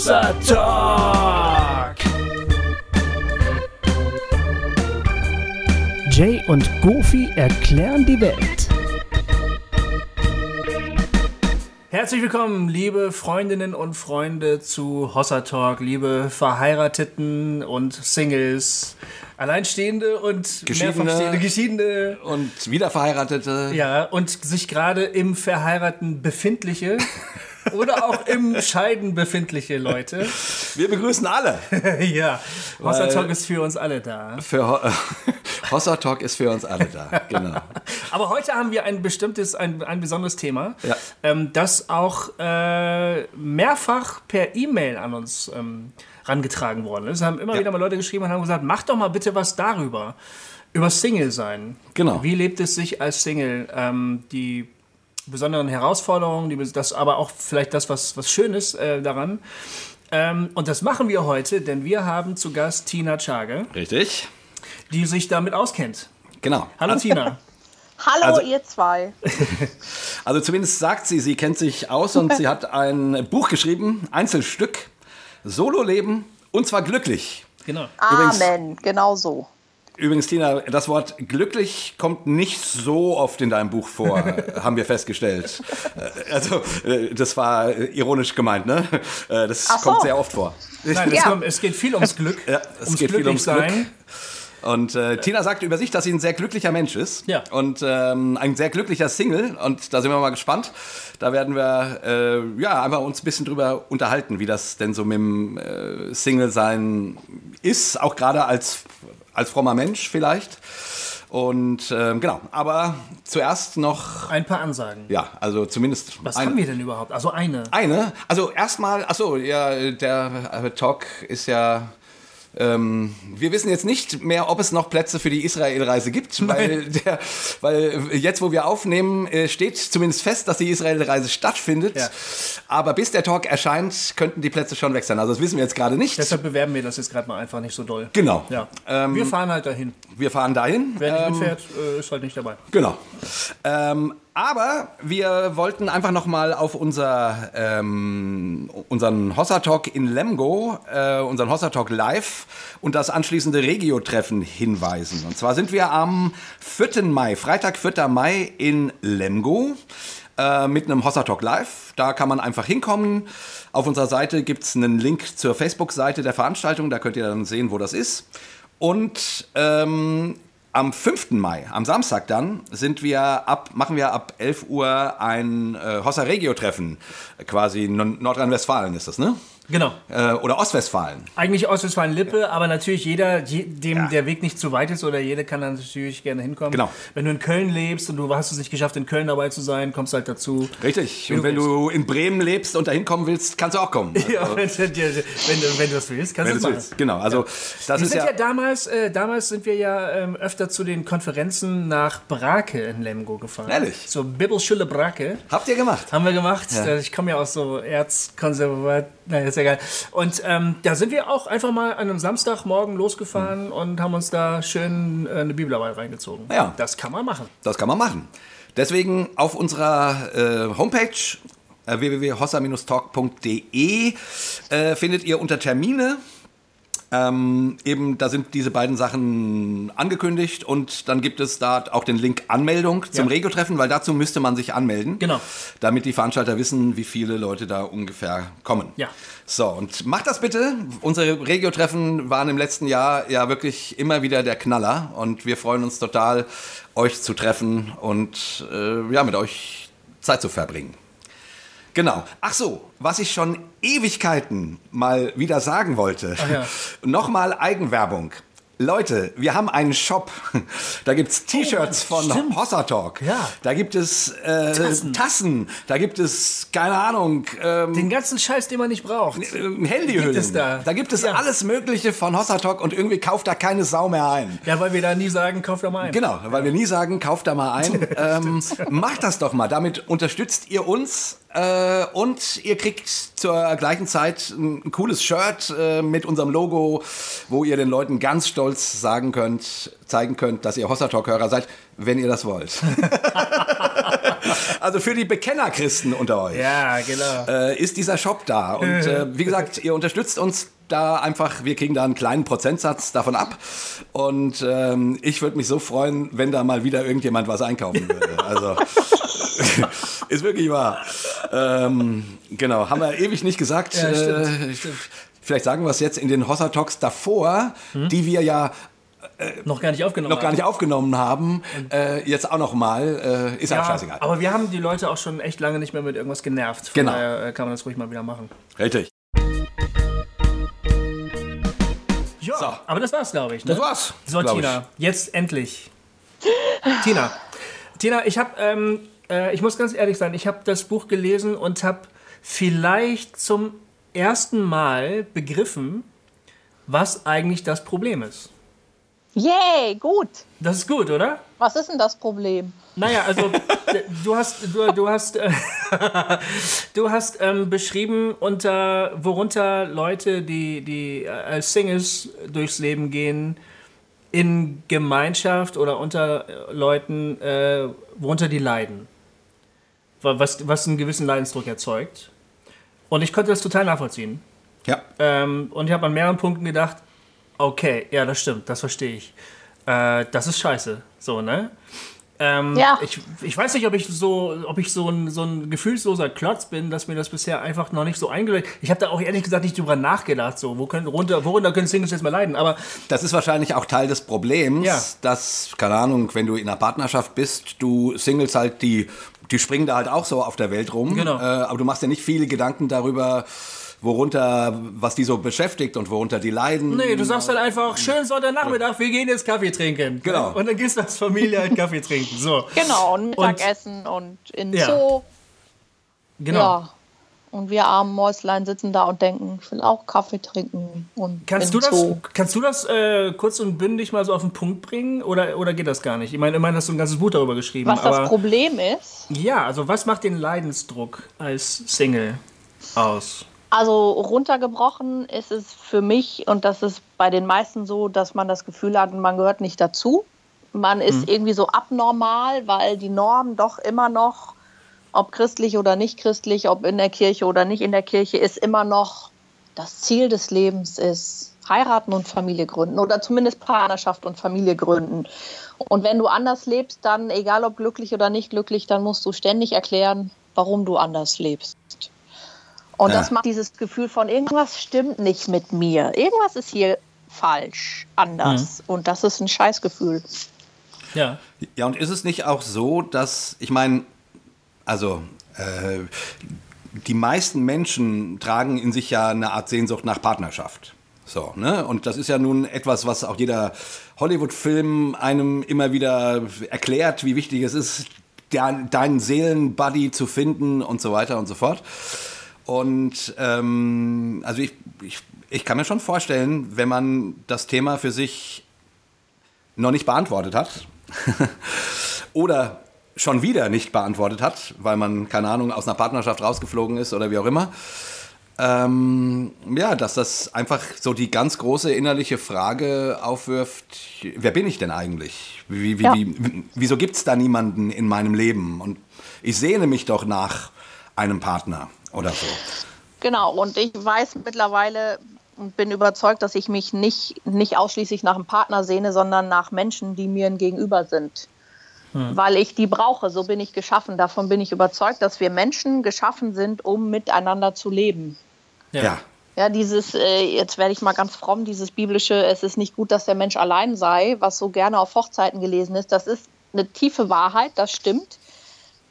Hossa Talk. Jay und Goofy erklären die Welt. Herzlich willkommen, liebe Freundinnen und Freunde zu Hossa Talk, liebe Verheirateten und Singles, Alleinstehende und Geschiedene. Geschiedene. Und Wiederverheiratete. Ja, und sich gerade im Verheiraten befindliche oder auch im Scheiden befindliche Leute. Wir begrüßen alle. ja, Hossa Talk ist für uns alle da. Für Ho Hossa Talk ist für uns alle da. Genau. Aber heute haben wir ein bestimmtes, ein, ein besonderes Thema, Ja. ähm, das auch äh, mehrfach per E-Mail an uns ähm, rangetragen worden ist. Es haben immer Ja. wieder mal Leute geschrieben und haben gesagt, mach doch mal bitte was darüber. Über Single sein. Genau. Wie lebt es sich als Single? Ähm, die besonderen Herausforderungen, die, das aber auch vielleicht das, was, was Schönes äh, daran. Ähm, und das machen wir heute, denn wir haben zu Gast Tina Chage, Richtig? die sich damit auskennt. Genau. Hallo Tina. Hallo, Also- ihr zwei. Also zumindest sagt sie, sie kennt sich aus und sie hat ein Buch geschrieben, Einzelstück, Solo-Leben und zwar glücklich. Genau. Übrigens- Amen, genau so. Übrigens, Tina, das Wort glücklich kommt nicht so oft in deinem Buch vor, haben wir festgestellt. Äh, Also, äh, das war ironisch gemeint, ne? Äh, Das so. kommt sehr oft vor. Nein, es, Ja. kommt, es geht viel ums Glück. Ja, es ums geht viel ums Glück. Und äh, Tina sagt über sich, dass sie ein sehr glücklicher Mensch ist. Ja. Und ähm, ein sehr glücklicher Single. Und da sind wir mal gespannt. Da werden wir äh, ja einfach uns ein bisschen drüber unterhalten, wie das denn so mit dem äh, Single-Sein ist. Auch gerade als, als frommer Mensch vielleicht. Und ähm, genau. Aber zuerst noch, Ein paar Ansagen. ja, also zumindest Was eine- haben wir denn überhaupt? Also eine. eine. Also erstmal, achso, ja, der äh, Talk ist ja. Ähm, wir wissen jetzt nicht mehr, ob es noch Plätze für die Israel-Reise gibt, weil, der, weil jetzt, wo wir aufnehmen, äh, steht zumindest fest, dass die Israel-Reise stattfindet. Ja. Aber bis der Talk erscheint, könnten die Plätze schon weg sein. Also das wissen wir jetzt gerade nicht. Deshalb bewerben wir das jetzt gerade mal einfach nicht so doll. Genau. Ja. Ähm, wir fahren halt dahin. wir fahren dahin. Wer nicht Ähm, mitfährt, äh, ist halt nicht dabei. Genau. Aber wir wollten einfach noch mal auf unser, ähm, unseren Hossa Talk in Lemgo, äh, unseren Hossa Talk live und das anschließende Regio-Treffen hinweisen. Und zwar sind wir am 4. Mai, Freitag, 4. Mai in Lemgo äh, mit einem Hossa Talk live. Da kann man einfach hinkommen. Auf unserer Seite gibt es einen Link zur Facebook-Seite der Veranstaltung. Da könnt ihr dann sehen, wo das ist. Und ähm, am 5. Mai, am Samstag dann, sind wir ab, machen wir ab 11 Uhr ein äh, Hossa Regio-Treffen. Quasi Nordrhein-Westfalen ist das, ne? Genau. Äh, oder Ostwestfalen. Eigentlich Ostwestfalen-Lippe, aber natürlich jeder, je, dem Ja. der Weg nicht zu weit ist oder jede kann dann natürlich gerne hinkommen. Genau. Wenn du in Köln lebst und du hast es nicht geschafft, in Köln dabei zu sein, kommst halt dazu. Richtig. Und wenn du in Bremen lebst und da hinkommen willst, kannst du auch kommen. Ja, Also, wenn, du- wenn, du, wenn du das willst, kannst wenn du es willst. Genau. Also, das Wir ist sind ja. ja, damals, äh, damals sind wir ja ähm, öfter zu den Konferenzen nach Brake in Lemgo gefahren. Ehrlich? Zur Bibelschule Brake. Habt ihr gemacht? Haben wir gemacht. Ja. Ich komme ja aus so Erzkonservat. Naja, ist egal. Und ähm, da sind wir auch einfach mal an einem Samstagmorgen losgefahren und haben uns da schön äh, eine Bibelarbeit reingezogen. Ja. Das kann man machen. Das kann man machen. Deswegen auf unserer äh, Homepage äh, www.hossa-talk.de äh, findet ihr unter Termine ähm, eben, da sind diese beiden Sachen angekündigt und dann gibt es da auch den Link Anmeldung zum Ja. Regio-Treffen, weil dazu müsste man sich anmelden. Genau. Damit die Veranstalter wissen, wie viele Leute da ungefähr kommen. Ja. So, und macht das bitte. Unsere Regio-Treffen waren im letzten Jahr ja wirklich immer wieder der Knaller und wir freuen uns total, euch zu treffen und äh, ja, mit euch Zeit zu verbringen. Genau. Ach so, was ich schon Ewigkeiten mal wieder sagen wollte. Ja. Nochmal Eigenwerbung. Leute, wir haben einen Shop. Da gibt's T-Shirts von Oh, stimmt. Hossa Talk. Ja. Da gibt es äh, Tassen. Tassen. Da gibt es, keine Ahnung, ähm, Den ganzen Scheiß, den man nicht braucht. ähm, Handyhüllen. Gibt es da? da gibt es Ja. alles Mögliche von Hossa Talk und irgendwie kauft da keine Sau mehr ein. Ja, weil wir da nie sagen, kauf da mal ein. Genau, weil wir nie sagen, kauft da mal ein. ähm, macht das doch mal. Damit unterstützt ihr uns Äh, und ihr kriegt zur gleichen Zeit ein cooles Shirt äh, mit unserem Logo, wo ihr den Leuten ganz stolz sagen könnt, zeigen könnt, dass ihr Hossa Talk-Hörer seid, wenn ihr das wollt. also für die Bekennerchristen unter euch. Ja, genau. Äh, ist dieser Shop da. Und äh, wie gesagt, ihr unterstützt uns da einfach, wir kriegen da einen kleinen Prozentsatz davon ab. Und ähm, ich würde mich so freuen, wenn da mal wieder irgendjemand was einkaufen würde. Also ist wirklich wahr. Ähm, genau, haben wir ewig nicht gesagt. Ja, stimmt, äh, Vielleicht sagen wir es jetzt in den Hossa Talks davor, hm? die wir ja noch gar nicht aufgenommen noch gar nicht aufgenommen haben, äh, jetzt auch noch mal, äh, ist ja, auch scheißegal. Aber wir haben die Leute auch schon echt lange nicht mehr mit irgendwas genervt. Von genau. daher äh, kann man das ruhig mal wieder machen. Richtig. Ja, so. aber das war's, glaube ich. Ne? Das war's. So, Tina, jetzt endlich. Tina, Tina, ich habe, ähm, äh, ich muss ganz ehrlich sein, ich habe das Buch gelesen und habe vielleicht zum ersten Mal begriffen, was eigentlich das Problem ist. Yay, gut. Das ist gut, oder? Was ist denn das Problem? Naja, also du hast, du, du hast, äh, du hast ähm, beschrieben, unter, worunter Leute, die, die als Singles durchs Leben gehen, in Gemeinschaft oder unter Leuten, äh, worunter die leiden. Was, was einen gewissen Leidensdruck erzeugt. Und ich konnte das total nachvollziehen. Ja. Ähm, und ich habe an mehreren Punkten gedacht, Okay, ja, das stimmt, das verstehe ich. Äh, das ist scheiße, so, ne? Ähm, ja. ich, ich weiß nicht, ob ich so, ob ich so ein, so ein gefühlsloser Klotz bin, dass mir das bisher einfach noch nicht so eingeleuchtet. Ich habe da auch ehrlich gesagt nicht drüber nachgedacht, so, wo können, runter, worunter können Singles jetzt mal leiden, aber. Das ist wahrscheinlich auch Teil des Problems, ja. dass, keine Ahnung, wenn du in einer Partnerschaft bist, du Singles halt, die, die springen da halt auch so auf der Welt rum. Genau. Äh, aber du machst ja nicht viele Gedanken darüber, worunter, was die so beschäftigt und worunter die leiden. Nee, du sagst halt einfach, schön Sonntagnachmittag, wir gehen jetzt Kaffee trinken. Genau. Und dann gehst du als Familie halt Kaffee trinken. So. Genau, und Mittagessen und, und in ja. Zoo. Genau. Ja. Und wir armen Mäuslein sitzen da und denken, ich will auch Kaffee trinken. Und kannst, du das, kannst du das äh, kurz und bündig mal so auf den Punkt bringen oder, oder geht das gar nicht? Ich meine, immerhin hast du ein ganzes Buch darüber geschrieben. Was aber, das Problem ist? Ja, also was macht den Leidensdruck als Single aus? Also runtergebrochen ist es für mich, und das ist bei den meisten so, dass man das Gefühl hat, man gehört nicht dazu. Man ist mhm. irgendwie so abnormal, weil die Norm doch immer noch, ob christlich oder nicht christlich, ob in der Kirche oder nicht in der Kirche, ist immer noch das Ziel des Lebens ist heiraten und Familie gründen oder zumindest Partnerschaft und Familie gründen. Und wenn du anders lebst, dann egal ob glücklich oder nicht glücklich, dann musst du ständig erklären, warum du anders lebst. Und ja. das macht dieses Gefühl von irgendwas stimmt nicht mit mir. Irgendwas ist hier falsch, anders. Mhm. Und das ist ein Scheißgefühl. Ja. Ja, und ist es nicht auch so, dass, ich meine, also äh, die meisten Menschen tragen in sich ja eine Art Sehnsucht nach Partnerschaft. So, ne? Und das ist ja nun etwas, was auch jeder Hollywood-Film einem immer wieder erklärt, wie wichtig es ist, deinen Seelenbuddy zu finden und so weiter und so fort. Und ähm, also ich, ich, ich kann mir schon vorstellen, wenn man das Thema für sich noch nicht beantwortet hat oder schon wieder nicht beantwortet hat, weil man, keine Ahnung, aus einer Partnerschaft rausgeflogen ist oder wie auch immer, ähm, ja, dass das einfach so die ganz große innerliche Frage aufwirft, wer bin ich denn eigentlich? Wie, wie, ja. wie, wieso gibt es da niemanden in meinem Leben? Und ich sehne mich doch nach einem Partner oder so. Genau, und ich weiß mittlerweile und bin überzeugt, dass ich mich nicht, nicht ausschließlich nach einem Partner sehne, sondern nach Menschen, die mir gegenüber sind. Hm. Weil ich die brauche, so bin ich geschaffen. Davon bin ich überzeugt, dass wir Menschen geschaffen sind, um miteinander zu leben. Ja. ja. Ja, dieses, äh, jetzt werde ich mal ganz fromm, dieses biblische, es ist nicht gut, dass der Mensch allein sei, was so gerne auf Hochzeiten gelesen ist, das ist eine tiefe Wahrheit, das stimmt.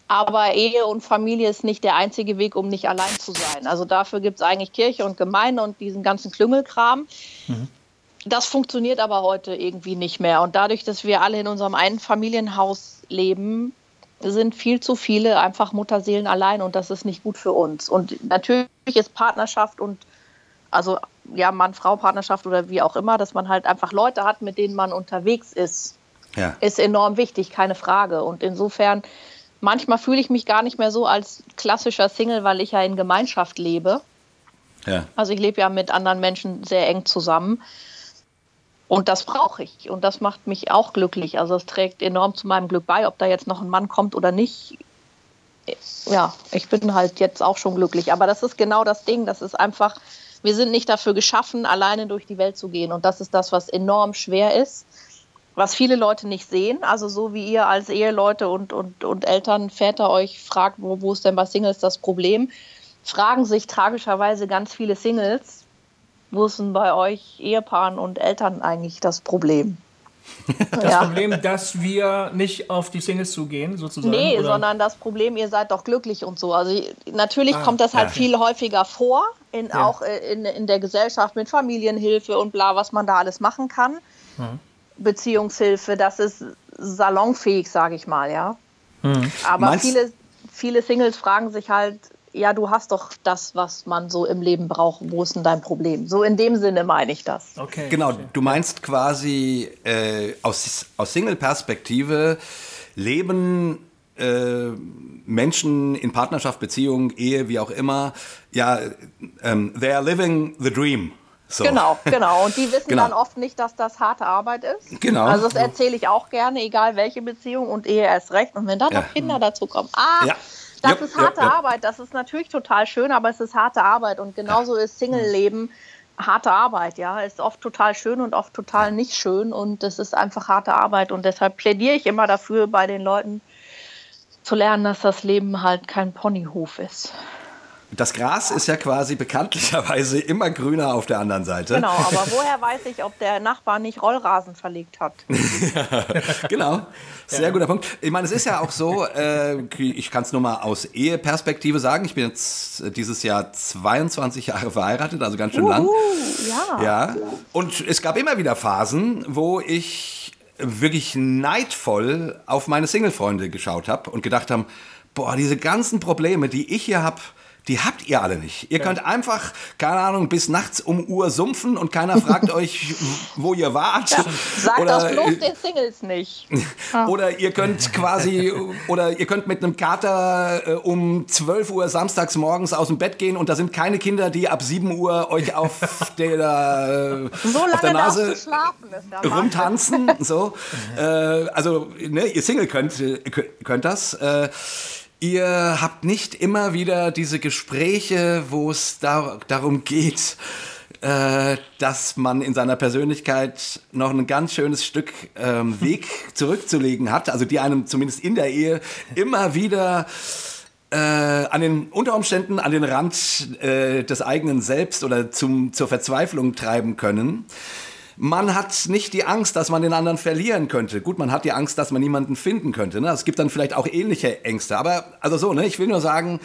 Aber Ehe und Familie ist nicht der einzige Weg, um nicht allein zu sein. Also dafür gibt es eigentlich Kirche und Gemeinde und diesen ganzen Klüngelkram. Mhm. Das funktioniert aber heute irgendwie nicht mehr. Und dadurch, dass wir alle in unserem einen Familienhaus leben, sind viel zu viele einfach Mutterseelen allein und das ist nicht gut für uns. Und natürlich ist Partnerschaft und also ja, Mann-Frau-Partnerschaft oder wie auch immer, dass man halt einfach Leute hat, mit denen man unterwegs ist, ja. ist enorm wichtig, keine Frage. Und insofern manchmal fühle ich mich gar nicht mehr so als klassischer Single, weil ich ja in Gemeinschaft lebe. Ja. Also ich lebe ja mit anderen Menschen sehr eng zusammen. Und das brauche ich. Und das macht mich auch glücklich. Also es trägt enorm zu meinem Glück bei, ob da jetzt noch ein Mann kommt oder nicht. Ja, ich bin halt jetzt auch schon glücklich. Aber das ist genau das Ding. Das ist einfach, wir sind nicht dafür geschaffen, alleine durch die Welt zu gehen. Und das ist das, was enorm schwer ist was viele Leute nicht sehen. Also so wie ihr als Eheleute und, und, und Eltern, Väter euch fragt, wo, wo ist denn bei Singles das Problem, fragen sich tragischerweise ganz viele Singles, wo ist denn bei euch Ehepaaren und Eltern eigentlich das Problem? Das ja. Problem, dass wir nicht auf die Singles zugehen, sozusagen? Nee, oder? sondern das Problem, ihr seid doch glücklich und so. Also natürlich ah, kommt das halt ja. viel häufiger vor, in, ja. auch äh, in, in der Gesellschaft mit Familienhilfe und bla, was man da alles machen kann. Mhm. Beziehungshilfe, das ist salonfähig, sage ich mal, ja. Mhm. Aber viele, viele Singles fragen sich halt, ja, du hast doch das, was man so im Leben braucht. Wo ist denn dein Problem? So in dem Sinne meine ich das. Okay. Genau, du meinst quasi äh, aus, aus Single-Perspektive leben äh, Menschen in Partnerschaft, Beziehung, Ehe, wie auch immer, ja, ähm, they are living the dream. So. Genau, genau. Und die wissen genau. dann oft nicht, dass das harte Arbeit ist. Genau. Also das erzähle ich auch gerne, egal welche Beziehung und Ehe erst recht. Und wenn dann ja. noch Kinder dazu kommen, ah, ja. Das ja, ist harte Arbeit. Das ist natürlich total schön, aber es ist harte Arbeit. Und genauso ist Single-Leben harte Arbeit, ja. Ist oft total schön und oft total nicht schön. Und es ist einfach harte Arbeit. Und deshalb plädiere ich immer dafür, bei den Leuten zu lernen, dass das Leben halt kein Ponyhof ist. Das Gras ist ja quasi bekanntlicherweise immer grüner auf der anderen Seite. Genau, aber woher weiß ich, ob der Nachbar nicht Rollrasen verlegt hat? ja, genau, sehr ja. guter Punkt. Ich meine, es ist ja auch so, äh, ich kann es nur mal aus Eheperspektive sagen, ich bin jetzt dieses Jahr 22 Jahre verheiratet, also ganz schön Uhu, lang. Ja. ja. Und es gab immer wieder Phasen, wo ich wirklich neidvoll auf meine Single-Freunde geschaut habe und gedacht habe, boah, diese ganzen Probleme, die ich hier habe, die habt ihr alle nicht. Ihr ja. könnt einfach, keine Ahnung, bis nachts um Uhr sumpfen und keiner fragt euch, wo ihr wart. Ja. Sagt oder, das bloß den Singles nicht. oder ihr könnt quasi, oder ihr könnt mit einem Kater äh, um 12 Uhr samstags morgens aus dem Bett gehen und da sind keine Kinder, die ab 7 Uhr euch auf der, äh, so auf der Nase rumtanzen. so. äh, also, ne, ihr Single könnt, äh, könnt das. Äh, Ihr habt nicht immer wieder diese Gespräche, wo es da, darum geht, äh, dass man in seiner Persönlichkeit noch ein ganz schönes Stück ähm, Weg zurückzulegen hat, also die einem zumindest in der Ehe immer wieder äh, an den unter Umständen an den Rand äh, des eigenen Selbst oder zum, zur Verzweiflung treiben können. Man hat nicht die Angst, dass man den anderen verlieren könnte. Gut, man hat die Angst, dass man niemanden finden könnte. Ne? Es gibt dann vielleicht auch ähnliche Ängste. Aber also so, ne? ich will nur sagen,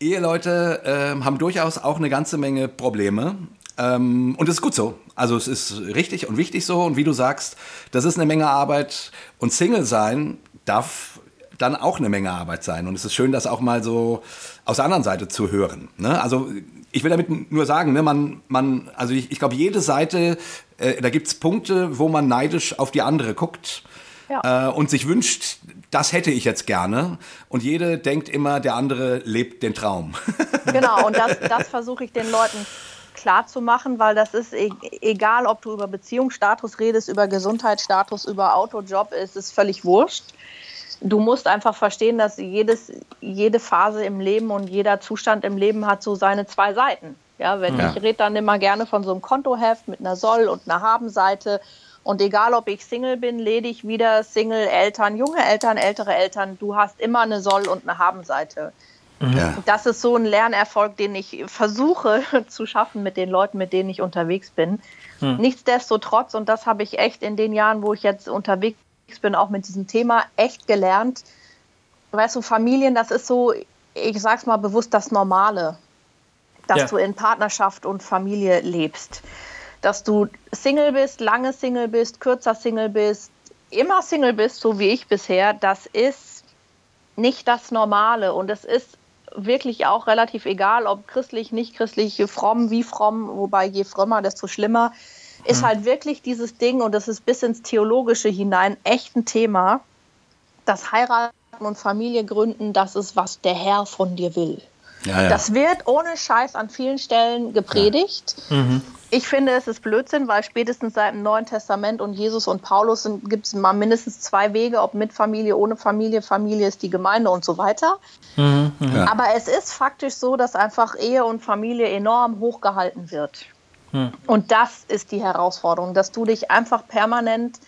Eheleute äh, haben durchaus auch eine ganze Menge Probleme. Ähm, und es ist gut so. Also es ist richtig und wichtig so. Und wie du sagst, das ist eine Menge Arbeit. Und Single sein darf dann auch eine Menge Arbeit sein. Und es ist schön, das auch mal so aus der anderen Seite zu hören. Ne? Also ich will damit nur sagen, ne, man, man, also ich, ich glaube, jede Seite, äh, da gibt es Punkte, wo man neidisch auf die andere guckt ja. äh, und sich wünscht, das hätte ich jetzt gerne. Und jede denkt immer, der andere lebt den Traum. Genau, und das, das versuche ich den Leuten klar zu machen, weil das ist e egal, ob du über Beziehungsstatus redest, über Gesundheitsstatus, über Autojob, ist es völlig wurscht du musst einfach verstehen, dass jedes, jede Phase im Leben und jeder Zustand im Leben hat so seine zwei Seiten. Ja, wenn ja. ich rede dann immer gerne von so einem Kontoheft mit einer Soll- und einer Haben-Seite. Und egal, ob ich Single bin, ledig, wieder Single, Eltern, junge Eltern, ältere Eltern, du hast immer eine Soll- und eine Haben-Seite. Mhm. Ja. Das ist so ein Lernerfolg, den ich versuche zu schaffen mit den Leuten, mit denen ich unterwegs bin. Mhm. Nichtsdestotrotz, und das habe ich echt in den Jahren, wo ich jetzt unterwegs bin, auch mit diesem Thema echt gelernt. Weißt du, Familien, das ist so, ich sag's mal bewusst, das Normale, dass ja. du in Partnerschaft und Familie lebst. Dass du Single bist, lange Single bist, kürzer Single bist, immer Single bist, so wie ich bisher, das ist nicht das Normale. Und es ist wirklich auch relativ egal, ob christlich, nicht christlich, fromm, wie fromm, wobei je frömmer, desto schlimmer ist mhm. halt wirklich dieses Ding, und das ist bis ins Theologische hinein echt ein Thema, dass Heiraten und Familie gründen, das ist, was der Herr von dir will. Ja, ja. Das wird ohne Scheiß an vielen Stellen gepredigt. Ich finde, es ist Blödsinn, weil spätestens seit dem Neuen Testament und Jesus und Paulus gibt es mal mindestens zwei Wege, ob mit Familie, ohne Familie. Familie ist die Gemeinde und so weiter. Ja. Aber es ist faktisch so, dass einfach Ehe und Familie enorm hochgehalten wird. Und das ist die Herausforderung, dass du dich einfach permanent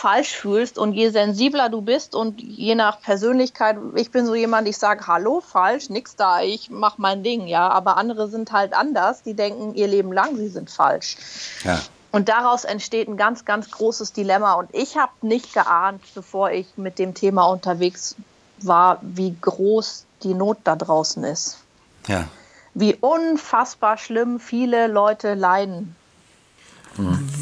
falsch fühlst und je sensibler du bist und je nach Persönlichkeit, ich bin so jemand, ich sage Hallo, falsch, nix da, ich mach mein Ding, ja, aber andere sind halt anders, die denken ihr Leben lang, sie sind falsch. ja. Und daraus entsteht ein ganz, ganz großes Dilemma. Und ich habe nicht geahnt, bevor ich mit dem Thema unterwegs war, wie groß die Not da draußen ist. ja. Wie unfassbar schlimm viele Leute leiden.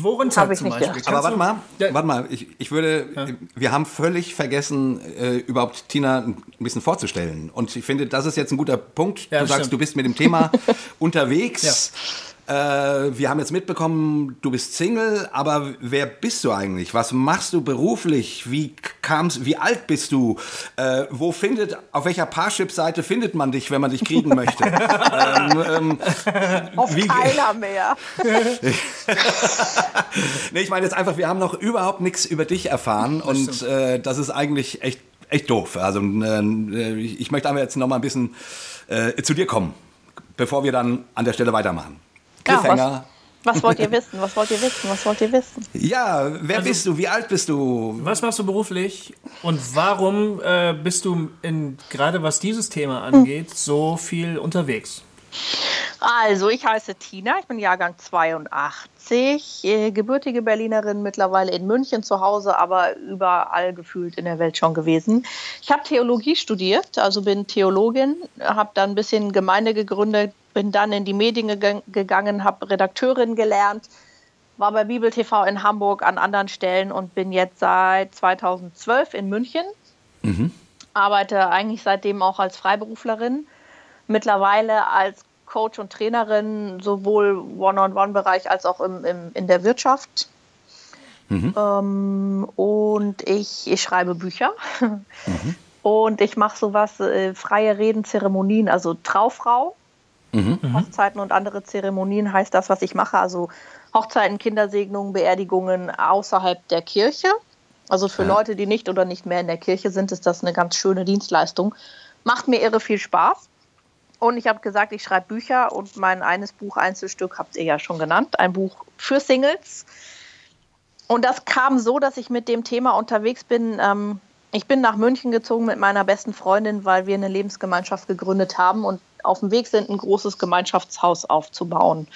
Worunter Hab ich zum Beispiel? gedacht. Aber warte mal, Ja. warte mal, ich, ich würde, wir haben völlig vergessen, äh, überhaupt Tina ein bisschen vorzustellen. Und ich finde, das ist jetzt ein guter Punkt. Ja, du sagst, stimmt. du bist mit dem Thema unterwegs. Äh, wir haben jetzt mitbekommen, du bist Single, aber wer bist du eigentlich? Was machst du beruflich? Wie kam's, wie alt bist du? Äh, wo findet, auf welcher Parship-Seite findet man dich, wenn man dich kriegen möchte? ähm, ähm, Auf Wie- keiner mehr. Nee, ich meine jetzt einfach, wir haben noch überhaupt nichts über dich erfahren und äh, das ist eigentlich echt, echt doof. Also äh, ich möchte aber jetzt noch mal ein bisschen äh, zu dir kommen, bevor wir dann an der Stelle weitermachen. Ja, Cliffhanger. was, was wollt ihr wissen? Was wollt ihr wissen? Was wollt ihr wissen? Ja, wer Also- bist du? Wie alt bist du? Was machst du beruflich und warum äh, bist du in, gerade was dieses Thema angeht, so viel unterwegs? Also, ich heiße Tina, ich bin Jahrgang 82, äh, gebürtige Berlinerin, mittlerweile in München zu Hause, aber überall gefühlt in der Welt schon gewesen. Ich habe Theologie studiert, also bin Theologin, habe dann ein bisschen Gemeinde gegründet, bin dann in die Medien gegangen- gegangen, habe Redakteurin gelernt, war bei Bibel TV in Hamburg an anderen Stellen und bin jetzt seit 2012 in München. Arbeite eigentlich seitdem auch als Freiberuflerin mittlerweile als Coach und Trainerin sowohl One-on-One-Bereich als auch im, im, in der Wirtschaft. Ähm, und ich, ich schreibe Bücher. Und ich mache sowas, äh, freie Reden, Zeremonien, also Traufrau. Hochzeiten und andere Zeremonien heißt das, was ich mache. Also Hochzeiten, Kindersegnungen, Beerdigungen außerhalb der Kirche. Also für Leute, die nicht oder nicht mehr in der Kirche sind, ist das eine ganz schöne Dienstleistung. Macht mir irre viel Spaß. Und ich habe gesagt, ich schreibe Bücher und mein eines Buch, Einzelstück, habt ihr ja schon genannt, ein Buch für Singles. Und das kam so, dass ich mit dem Thema unterwegs bin. Ähm, ich bin nach München gezogen mit meiner besten Freundin, weil wir eine Lebensgemeinschaft gegründet haben und auf dem Weg sind, ein großes Gemeinschaftshaus aufzubauen.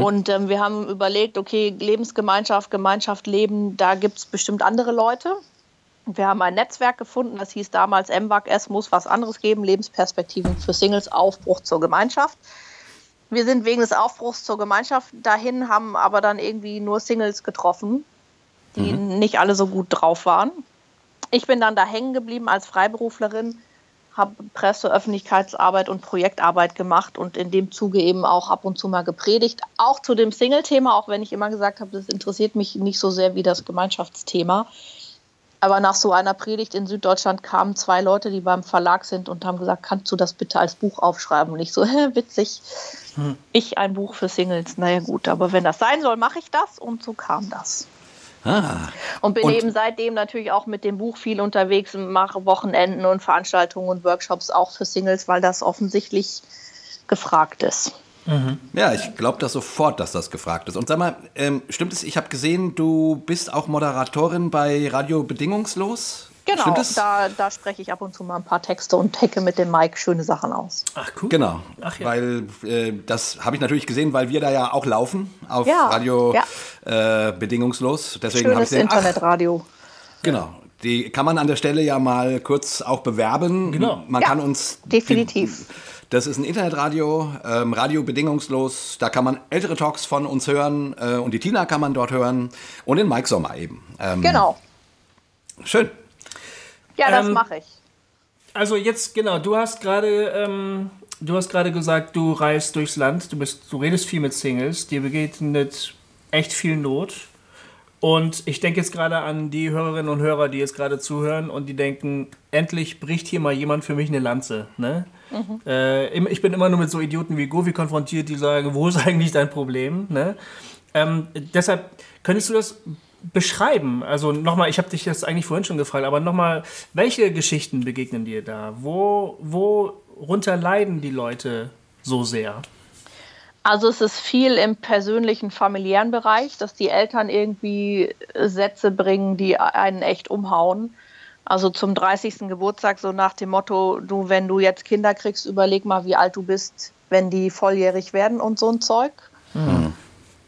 Und ähm, wir haben überlegt, okay, Lebensgemeinschaft, Gemeinschaft leben, da gibt es bestimmt andere Leute. Wir haben ein Netzwerk gefunden, das hieß damals MWAG, es muss was anderes geben, Lebensperspektiven für Singles, Aufbruch zur Gemeinschaft. Wir sind wegen des Aufbruchs zur Gemeinschaft dahin, haben aber dann irgendwie nur Singles getroffen, die nicht alle so gut drauf waren. Ich bin dann da hängen geblieben als Freiberuflerin, habe Presse, Öffentlichkeitsarbeit und Projektarbeit gemacht und in dem Zuge eben auch ab und zu mal gepredigt. Auch zu dem Single-Thema, auch wenn ich immer gesagt habe, das interessiert mich nicht so sehr wie das Gemeinschaftsthema. Aber nach so einer Predigt in Süddeutschland kamen zwei Leute, die beim Verlag sind und haben gesagt, kannst du das bitte als Buch aufschreiben? Und ich so, hä, witzig. Ich ein Buch für Singles. Naja gut, aber wenn das sein soll, mache ich das. Und so kam das. Ah, Und bin Und- eben seitdem natürlich auch mit dem Buch viel unterwegs und mache Wochenenden und Veranstaltungen und Workshops auch für Singles, weil das offensichtlich gefragt ist. Ja, ich glaube das sofort, dass das gefragt ist. Und sag mal, ähm, stimmt es, ich habe gesehen, du bist auch Moderatorin bei Radio Bedingungslos? Genau, Stimmt es? da, da spreche ich ab und zu mal ein paar Texte und hecke mit dem Mike schöne Sachen aus. Ach, cool. Genau, Ach ja. weil äh, das habe ich natürlich gesehen, weil wir da ja auch laufen auf Ja, Radio ja. äh, Bedingungslos. Deswegen habe ich Schönes ach, Internetradio. genau. Die kann man an der Stelle ja mal kurz auch bewerben. Genau. Man Ja, kann uns definitiv. Das ist ein Internetradio, ähm, Radio bedingungslos. Da kann man ältere Talks von uns hören äh, und die Tina kann man dort hören und den Mike Sommer eben. Ähm, Genau. Schön. Ja, das Ähm, mache ich. Also jetzt, genau, du hast gerade ähm, du hast gerade gesagt, du reist durchs Land, du, bist, du redest viel mit Singles, dir begegnet echt viel Not. Und ich denke jetzt gerade an die Hörerinnen und Hörer, die jetzt gerade zuhören und die denken, endlich bricht hier mal jemand für mich eine Lanze. Ne? Mhm. Äh, ich bin immer nur mit so Idioten wie Govi konfrontiert, die sagen, wo ist eigentlich dein Problem? Ne? Ähm, deshalb könntest du das beschreiben? Also nochmal, ich habe dich das eigentlich vorhin schon gefragt, aber nochmal, welche Geschichten begegnen dir da? Wo, worunter leiden die Leute so sehr? Also es ist viel im persönlichen, familiären Bereich, dass die Eltern irgendwie Sätze bringen, die einen echt umhauen. Also zum 30. Geburtstag so nach dem Motto, du, wenn du jetzt Kinder kriegst, überleg mal, wie alt du bist, wenn die volljährig werden und so ein Zeug. Mhm.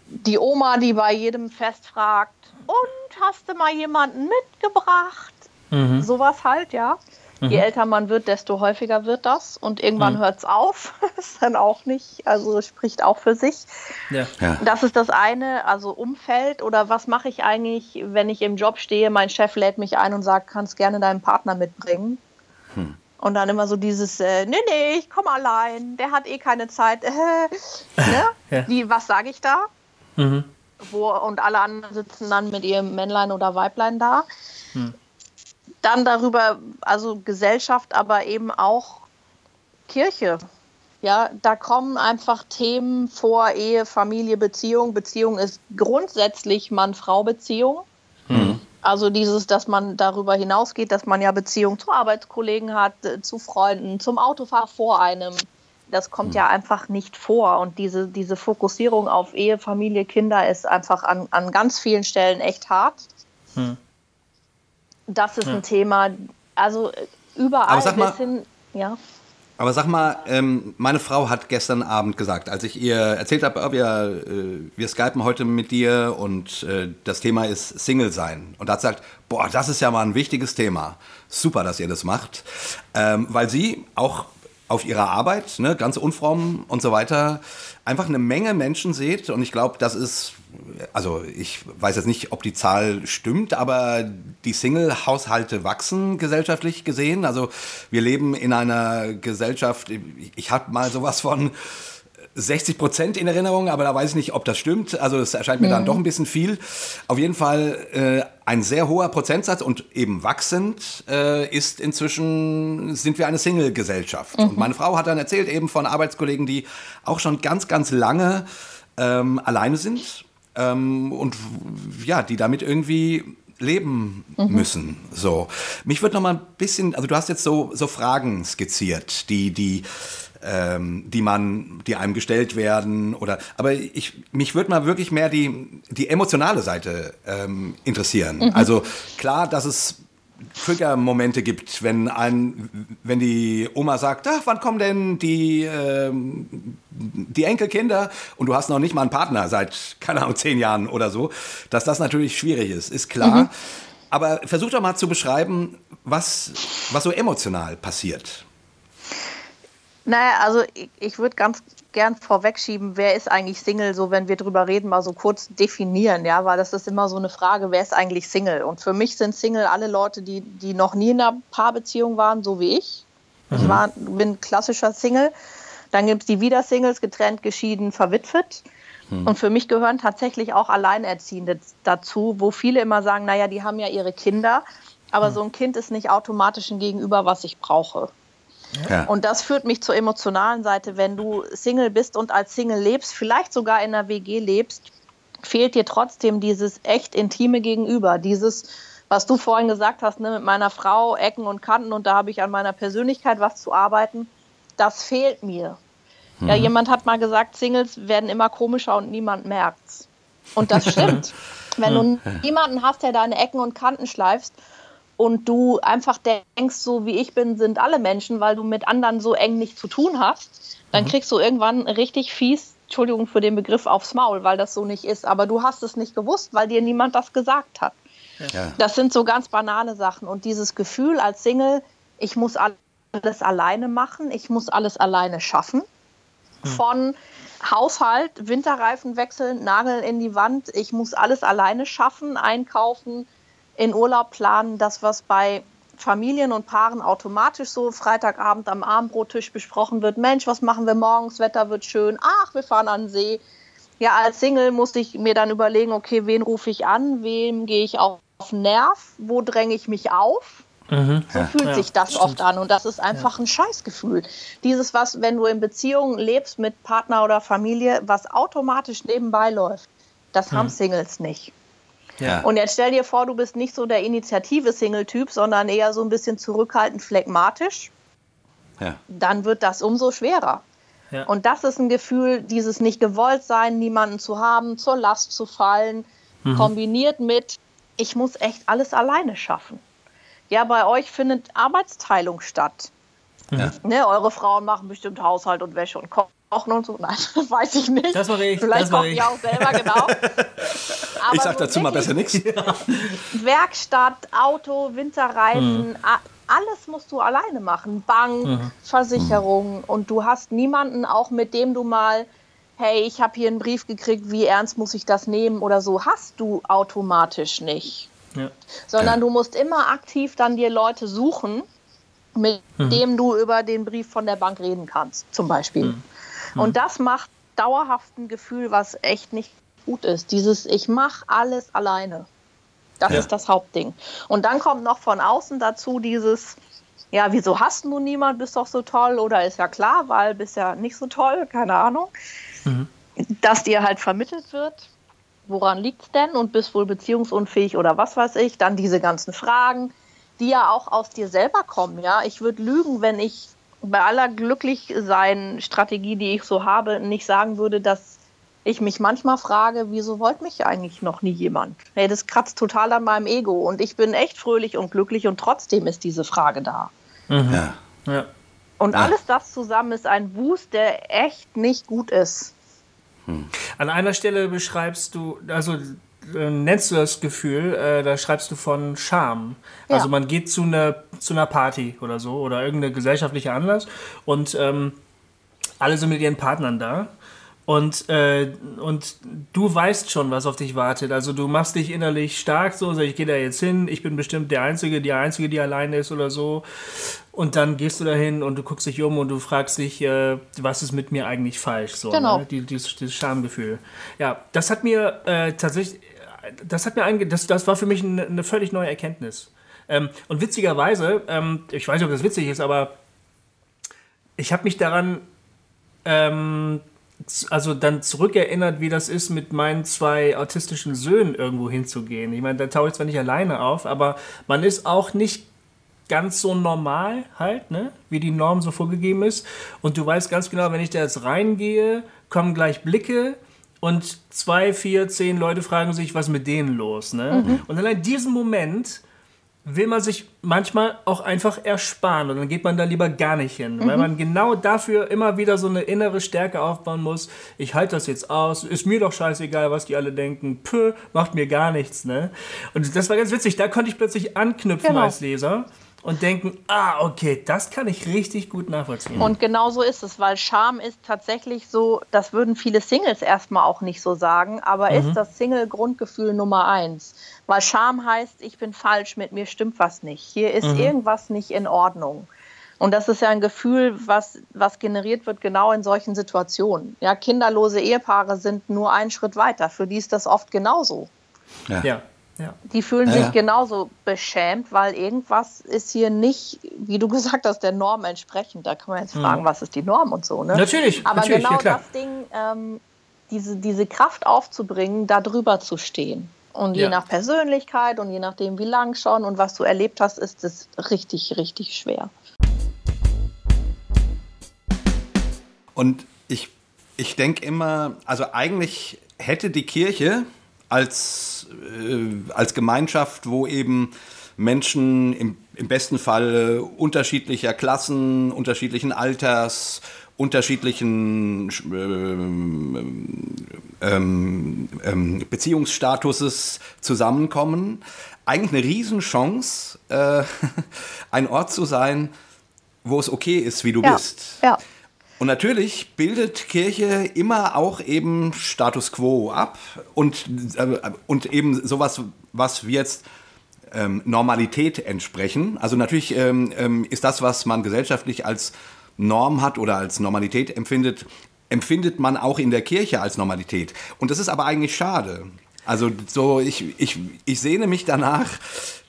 Die Oma, die bei jedem Fest fragt, und hast du mal jemanden mitgebracht? Mhm. Sowas halt, ja. Mhm. Je älter man wird, desto häufiger wird das und irgendwann mhm. hört es auf. ist dann auch nicht, also spricht auch für sich. Ja. ja. Das ist das eine, also Umfeld oder was mache ich eigentlich, wenn ich im Job stehe, mein Chef lädt mich ein und sagt, kannst gerne deinen Partner mitbringen. Hm. Und dann immer so dieses, äh, nee, nee, ich komme allein, der hat eh keine Zeit. ne? ja. Wie, was sage ich da? Mhm wo, und alle anderen sitzen dann mit ihrem Männlein oder Weiblein da. Hm. Dann darüber, also Gesellschaft, aber eben auch Kirche. Ja, da kommen einfach Themen vor Ehe, Familie, Beziehung. Beziehung ist grundsätzlich Mann-Frau-Beziehung. Hm. Also dieses, dass man darüber hinausgeht, dass man ja Beziehungen zu Arbeitskollegen hat, äh, zu Freunden, zum Autofahrer vor einem das kommt hm. ja einfach nicht vor. Und diese, diese Fokussierung auf Ehe, Familie, Kinder ist einfach an, an ganz vielen Stellen echt hart. Hm. Das ist ja. ein Thema, also überall bis mal, hin, ja. Aber sag mal, ähm, meine Frau hat gestern Abend gesagt, als ich ihr erzählt habe, oh, wir, äh, wir skypen heute mit dir und äh, das Thema ist Single sein. Und da hat sie gesagt, boah, das ist ja mal ein wichtiges Thema. Super, dass ihr das macht. Ähm, weil sie auch auf ihrer Arbeit, ne, ganz unfromm und so weiter, einfach eine Menge Menschen seht. Und ich glaube, das ist, also ich weiß jetzt nicht, ob die Zahl stimmt, aber die Single-Haushalte wachsen gesellschaftlich gesehen. Also wir leben in einer Gesellschaft, ich habe mal sowas von 60 Prozent in Erinnerung, aber da weiß ich nicht, ob das stimmt. Also es erscheint mir mhm. dann doch ein bisschen viel. Auf jeden Fall äh, ein sehr hoher Prozentsatz und eben wachsend äh, ist inzwischen, sind wir eine Single-Gesellschaft. Mhm. Und meine Frau hat dann erzählt eben von Arbeitskollegen, die auch schon ganz, ganz lange ähm, alleine sind ähm, und ja, die damit irgendwie leben mhm. müssen. So, mich würde noch mal ein bisschen, also du hast jetzt so so Fragen skizziert, die die ähm, die man, die einem gestellt werden oder, aber ich, mich würde mal wirklich mehr die, die emotionale Seite ähm, interessieren. Mhm. Also klar, dass es Trigger-Momente gibt, wenn ein, wenn die Oma sagt, ach, wann kommen denn die, ähm, die Enkelkinder und du hast noch nicht mal einen Partner seit, keine Ahnung, zehn Jahren oder so, dass das natürlich schwierig ist, ist klar. Mhm. Aber versuch doch mal zu beschreiben, was, was so emotional passiert. Naja, also ich, ich würde ganz gern vorwegschieben, wer ist eigentlich Single, so wenn wir drüber reden, mal so kurz definieren, ja, weil das ist immer so eine Frage, wer ist eigentlich Single? Und für mich sind Single alle Leute, die, die noch nie in einer Paarbeziehung waren, so wie ich. Mhm. Ich war, bin klassischer Single. Dann gibt es die Wieder-Singles, getrennt, geschieden, verwitwet. Mhm. Und für mich gehören tatsächlich auch Alleinerziehende dazu, wo viele immer sagen, naja, die haben ja ihre Kinder, aber mhm. so ein Kind ist nicht automatisch ein Gegenüber, was ich brauche. Ja. Und das führt mich zur emotionalen Seite. Wenn du Single bist und als Single lebst, vielleicht sogar in einer WG lebst, fehlt dir trotzdem dieses echt intime Gegenüber, dieses, was du vorhin gesagt hast, ne, mit meiner Frau Ecken und Kanten und da habe ich an meiner Persönlichkeit was zu arbeiten. Das fehlt mir. Mhm. Ja, jemand hat mal gesagt, Singles werden immer komischer und niemand merkt's. Und das stimmt. Wenn du niemanden hast, der deine Ecken und Kanten schleifst und du einfach denkst, so wie ich bin, sind alle Menschen, weil du mit anderen so eng nicht zu tun hast, dann mhm. kriegst du irgendwann richtig fies, Entschuldigung für den Begriff, aufs Maul, weil das so nicht ist. Aber du hast es nicht gewusst, weil dir niemand das gesagt hat. Ja. Das sind so ganz banale Sachen. Und dieses Gefühl als Single, ich muss alles alleine machen, ich muss alles alleine schaffen. Mhm. Von Haushalt, Winterreifen wechseln, Nagel in die Wand, ich muss alles alleine schaffen, einkaufen, in Urlaub planen, das, was bei Familien und Paaren automatisch so Freitagabend am Abendbrottisch besprochen wird. Mensch, was machen wir morgens? Wetter wird schön. Ach, wir fahren an den See. Ja, als Single muss ich mir dann überlegen, okay, wen rufe ich an, wem gehe ich auf Nerv, wo dränge ich mich auf. Mhm. So ja. fühlt ja, sich das stimmt. oft an und das ist einfach ja. ein Scheißgefühl. Dieses, was, wenn du in Beziehungen lebst mit Partner oder Familie, was automatisch nebenbei läuft, das mhm. haben Singles nicht. Ja. Und jetzt stell dir vor, du bist nicht so der Initiative-Single-Typ, sondern eher so ein bisschen zurückhaltend, phlegmatisch. Ja. Dann wird das umso schwerer. Ja. Und das ist ein Gefühl, dieses nicht gewollt sein, niemanden zu haben, zur Last zu fallen, mhm. kombiniert mit, ich muss echt alles alleine schaffen. Ja, bei euch findet Arbeitsteilung statt. Ja. Ne, eure Frauen machen bestimmt Haushalt und Wäsche und kochen und so. Nein, weiß ich nicht. Das war ich. Vielleicht kochen die auch selber, genau. ich sag dazu mal besser nichts. Ja. Werkstatt, Auto, Winterreifen, mhm. alles musst du alleine machen. Bank, mhm. Versicherung mhm. und du hast niemanden auch, mit dem du mal hey, ich habe hier einen Brief gekriegt, wie ernst muss ich das nehmen oder so, hast du automatisch nicht. Ja. Sondern du musst immer aktiv dann dir Leute suchen, mit mhm. dem du über den Brief von der Bank reden kannst, zum Beispiel. Mhm. Mhm. Und das macht dauerhaft ein Gefühl, was echt nicht gut ist. Dieses Ich mache alles alleine. Das ja. ist das Hauptding. Und dann kommt noch von außen dazu dieses, ja, wieso hast du niemand, bist doch so toll? Oder ist ja klar, weil bist ja nicht so toll, keine Ahnung. Mhm. Dass dir halt vermittelt wird, woran liegt es denn und bist wohl beziehungsunfähig oder was weiß ich. Dann diese ganzen Fragen, die ja auch aus dir selber kommen. Ja, ich würde lügen, wenn ich bei aller Glücklichsein-Strategie, die ich so habe, nicht sagen würde, dass ich mich manchmal frage, wieso wollte mich eigentlich noch nie jemand? Hey, das kratzt total an meinem Ego und ich bin echt fröhlich und glücklich und trotzdem ist diese Frage da. Mhm. Ja. ja. Und alles das zusammen ist ein Boost, der echt nicht gut ist. Hm. An einer Stelle beschreibst du, also nennst du das Gefühl, äh, da schreibst du von Scham. Ja. Also man geht zu einer, zu einer Party oder so oder irgendeine gesellschaftliche Anlass und ähm, alle sind mit ihren Partnern da. Und, äh, und du weißt schon, was auf dich wartet. Also du machst dich innerlich stark so, so ich gehe da jetzt hin, ich bin bestimmt der Einzige, die Einzige, die alleine ist oder so. Und dann gehst du dahin und du guckst dich um und du fragst dich, äh, was ist mit mir eigentlich falsch? So, genau. Ne? Die, dieses, dieses Schamgefühl. Ja, das hat mir äh, tatsächlich, das hat mir einge das, das war für mich eine, völlig neue Erkenntnis. Ähm, und witzigerweise, ähm, ich weiß nicht, ob das witzig ist, aber ich habe mich daran ähm, also dann zurückerinnert, wie das ist, mit meinen zwei autistischen Söhnen irgendwo hinzugehen. Ich meine, da tauche ich zwar nicht alleine auf, aber man ist auch nicht ganz so normal halt, ne? wie die Norm so vorgegeben ist. Und du weißt ganz genau, wenn ich da jetzt reingehe, kommen gleich Blicke und zwei, vier, zehn Leute fragen sich, was mit denen los. Ne? Mhm. Und allein diesen Moment will man sich manchmal auch einfach ersparen und dann geht man da lieber gar nicht hin, mhm. weil man genau dafür immer wieder so eine innere Stärke aufbauen muss. Ich halte das jetzt aus, ist mir doch scheißegal, was die alle denken, Pö, macht mir gar nichts, ne? Und das war ganz witzig, da konnte ich plötzlich anknüpfen genau. als Leser und denken, ah, okay, das kann ich richtig gut nachvollziehen. Und genau so ist es, weil Scham ist tatsächlich so, das würden viele Singles erstmal auch nicht so sagen, aber mhm. ist das Single-Grundgefühl Nummer eins. Weil Scham heißt, ich bin falsch, mit mir stimmt was nicht. Hier ist mhm. irgendwas nicht in Ordnung. Und das ist ja ein Gefühl, was, was generiert wird genau in solchen Situationen. Ja, kinderlose Ehepaare sind nur einen Schritt weiter. Für die ist das oft genauso. ja. ja. Ja. Die fühlen ja, sich genauso beschämt, weil irgendwas ist hier nicht, wie du gesagt hast, der Norm entsprechend. Da kann man jetzt mhm. fragen, was ist die Norm und so. Ne? Natürlich. Aber natürlich, genau das Ding, ähm, diese, diese Kraft aufzubringen, da drüber zu stehen. Und je nach Persönlichkeit und je nachdem, wie lang schon und was du erlebt hast, ist es richtig, richtig schwer. Und ich, ich denke immer, also eigentlich hätte die Kirche als, äh, als Gemeinschaft, wo eben Menschen im, im besten Fall unterschiedlicher Klassen, unterschiedlichen Alters, unterschiedlichen äh, ähm, ähm, Beziehungsstatuses zusammenkommen. Eigentlich eine Riesenchance, äh, ein Ort zu sein, wo es okay ist, wie du ja, bist. Ja. Und natürlich bildet Kirche immer auch eben Status quo ab und, äh, und eben sowas, was wir jetzt ähm, Normalität entsprechen. Also natürlich ähm, ähm, ist das, was man gesellschaftlich als Norm hat oder als Normalität empfindet, empfindet man auch in der Kirche als Normalität. Und das ist aber eigentlich schade. Also so, ich, ich, ich sehne mich danach,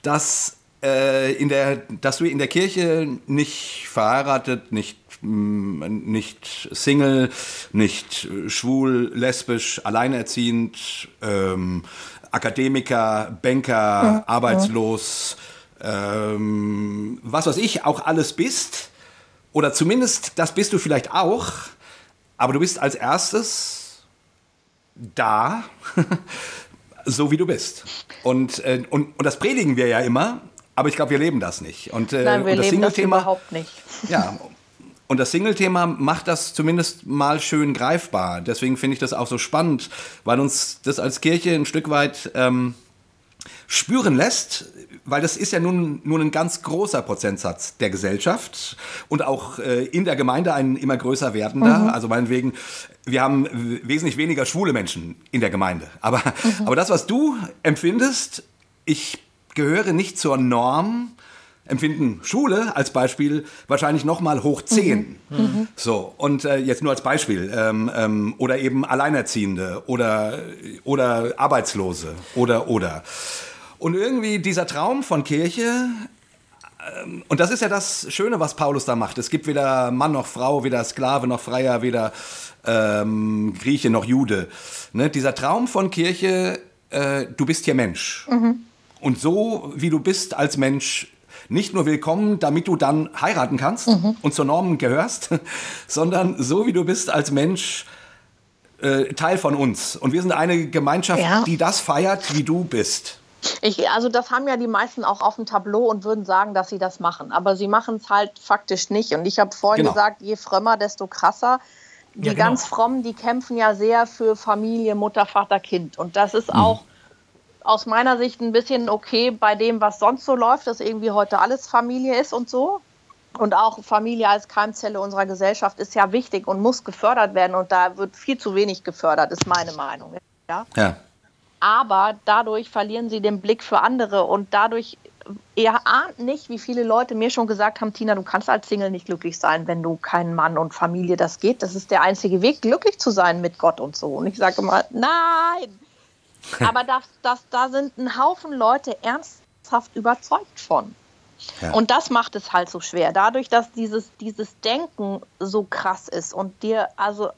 dass, äh, in der, dass du in der Kirche nicht verheiratet, nicht, nicht Single, nicht schwul, lesbisch, alleinerziehend, ähm, Akademiker, Banker, ja, arbeitslos, ja. Ähm, was weiß ich, auch alles bist. Oder zumindest, das bist du vielleicht auch, aber du bist als erstes da, so wie du bist. Und, äh, und, und das predigen wir ja immer, aber ich glaube, wir leben das nicht. Und, äh, Nein, wir und das leben das überhaupt nicht. Ja, und das Single-Thema macht das zumindest mal schön greifbar. Deswegen finde ich das auch so spannend, weil uns das als Kirche ein Stück weit ähm, spüren lässt, weil das ist ja nun, nun ein ganz großer Prozentsatz der Gesellschaft und auch äh, in der Gemeinde ein immer größer werdender. Mhm. Also meinetwegen, wir haben wesentlich weniger schwule Menschen in der Gemeinde. Aber, mhm. aber das, was du empfindest, ich gehöre nicht zur Norm, empfinden Schule als Beispiel wahrscheinlich noch mal hoch 10. Mhm. Mhm. So, und äh, jetzt nur als Beispiel. Ähm, ähm, oder eben Alleinerziehende oder, oder Arbeitslose oder, oder. Und irgendwie dieser Traum von Kirche, ähm, und das ist ja das Schöne, was Paulus da macht. Es gibt weder Mann noch Frau, weder Sklave noch Freier, weder ähm, Grieche noch Jude. Ne? Dieser Traum von Kirche, äh, du bist hier Mensch. Mhm. Und so, wie du bist als Mensch, nicht nur willkommen, damit du dann heiraten kannst mhm. und zur Normen gehörst, sondern so wie du bist als Mensch äh, Teil von uns. Und wir sind eine Gemeinschaft, ja. die das feiert, wie du bist. Ich, also das haben ja die meisten auch auf dem Tableau und würden sagen, dass sie das machen. Aber sie machen es halt faktisch nicht. Und ich habe vorhin genau. gesagt, je frömmer, desto krasser. Die ja, genau. ganz frommen, die kämpfen ja sehr für Familie, Mutter, Vater, Kind. Und das ist mhm. Aus meiner Sicht ein bisschen okay bei dem, was sonst so läuft, dass irgendwie heute alles Familie ist und so. Und auch Familie als Keimzelle unserer Gesellschaft ist ja wichtig und muss gefördert werden. Und da wird viel zu wenig gefördert, ist meine Meinung. Ja. ja. Aber dadurch verlieren sie den Blick für andere und dadurch, ihr ahnt nicht, wie viele Leute mir schon gesagt haben, Tina, du kannst als Single nicht glücklich sein, wenn du keinen Mann und Familie das geht. Das ist der einzige Weg, glücklich zu sein mit Gott und so. Und ich sage immer, nein, aber das, das, da sind ein Haufen Leute ernsthaft überzeugt von. Ja. Und das macht es halt so schwer. Dadurch, dass dieses, dieses Denken so krass ist und dir, also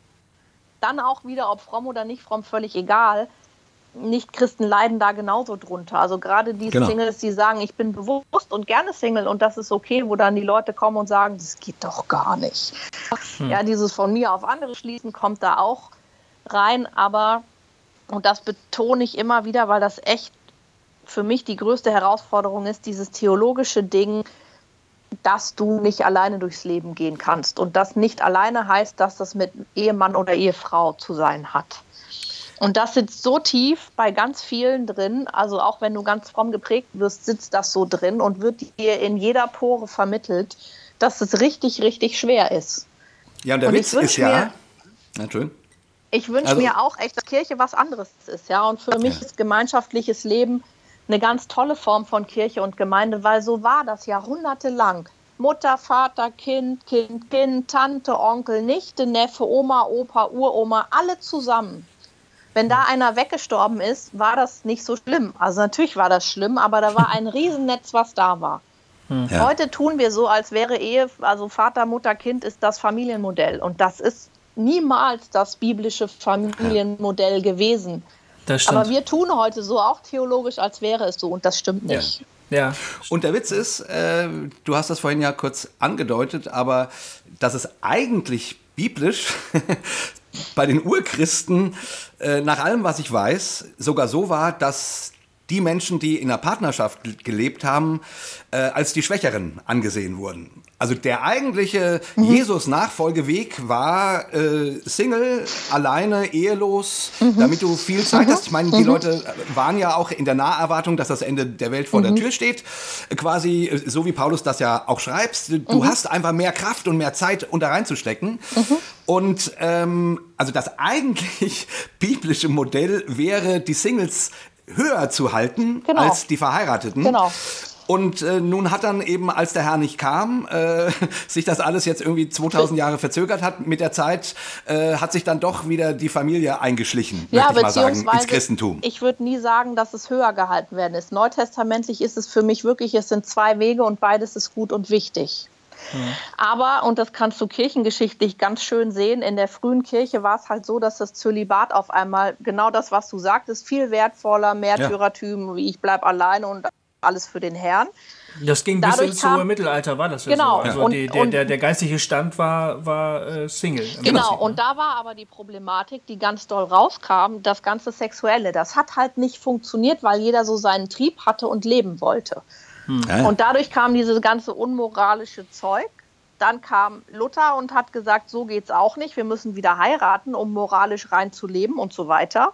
dann auch wieder, ob fromm oder nicht fromm, völlig egal, Nicht-Christen leiden da genauso drunter. Also gerade die genau. Singles, die sagen, ich bin bewusst und gerne Single und das ist okay, wo dann die Leute kommen und sagen, das geht doch gar nicht. Hm. Ja, dieses von mir auf andere schließen kommt da auch rein, aber und das betone ich immer wieder, weil das echt für mich die größte Herausforderung ist, dieses theologische Ding, dass du nicht alleine durchs Leben gehen kannst. Und das nicht alleine heißt, dass das mit Ehemann oder Ehefrau zu sein hat. Und das sitzt so tief bei ganz vielen drin, also auch wenn du ganz fromm geprägt wirst, sitzt das so drin und wird dir in jeder Pore vermittelt, dass es richtig, richtig schwer ist. Ja, und der und Witz ist ja. Entschuldigung. Ich wünsche also, mir auch echt, dass Kirche was anderes ist, ja. Und für mich ja. ist gemeinschaftliches Leben eine ganz tolle Form von Kirche und Gemeinde, weil so war das jahrhundertelang. Mutter, Vater, Kind, Kind, Kind, Tante, Onkel, Nichte, Neffe, Oma, Opa, Uroma, alle zusammen. Wenn da einer weggestorben ist, war das nicht so schlimm. Also natürlich war das schlimm, aber da war ein Riesennetz, was da war. Hm. Ja. Heute tun wir so, als wäre Ehe, also Vater, Mutter, Kind ist das Familienmodell. Und das ist niemals das biblische Familienmodell gewesen. Aber wir tun heute so auch theologisch, als wäre es so und das stimmt nicht. Ja. ja. Und der Witz ist, äh, du hast das vorhin ja kurz angedeutet, aber dass es eigentlich biblisch bei den Urchristen äh, nach allem, was ich weiß, sogar so war, dass die Menschen, die in einer Partnerschaft gelebt haben, äh, als die Schwächeren angesehen wurden. Also der eigentliche mhm. Jesus-Nachfolgeweg war äh, Single, alleine, ehelos, mhm. damit du viel Zeit mhm. hast. Ich meine, die mhm. Leute waren ja auch in der Naherwartung, dass das Ende der Welt vor der mhm. Tür steht. Quasi, äh, so wie Paulus das ja auch schreibst, du mhm. hast einfach mehr Kraft und mehr Zeit, um da reinzustecken. Und ähm, also das eigentlich biblische Modell wäre, die Singles höher zu halten genau. als die Verheirateten. Genau. Und äh, nun hat dann eben, als der Herr nicht kam, äh, sich das alles jetzt irgendwie 2000 Jahre verzögert hat. Mit der Zeit äh, hat sich dann doch wieder die Familie eingeschlichen, Ja, möchte ich mal sagen, ins Christentum. ich würde nie sagen, dass es höher gehalten werden ist. Neutestamentlich ist es für mich wirklich, es sind zwei Wege und beides ist gut und wichtig. Aber, und das kannst du kirchengeschichtlich ganz schön sehen, in der frühen Kirche war es halt so, dass das Zölibat auf einmal, genau das, was du sagtest, viel wertvoller, Märtyrertum, wie ich bleib alleine und alles für den Herrn. Das ging bis ins hohe Mittelalter, war das ja Genau, so. Also und- die, der, und- der, der geistliche Stand war, war äh, Single. Genau, Prinzip, ne? und da war aber die Problematik, die ganz doll rauskam, das ganze Sexuelle. Das hat halt nicht funktioniert, weil jeder so seinen Trieb hatte und leben wollte. Ja. Und dadurch kam dieses ganze unmoralische Zeug. Dann kam Luther und hat gesagt, so geht's auch nicht. Wir müssen wieder heiraten, um moralisch rein zu leben und so weiter.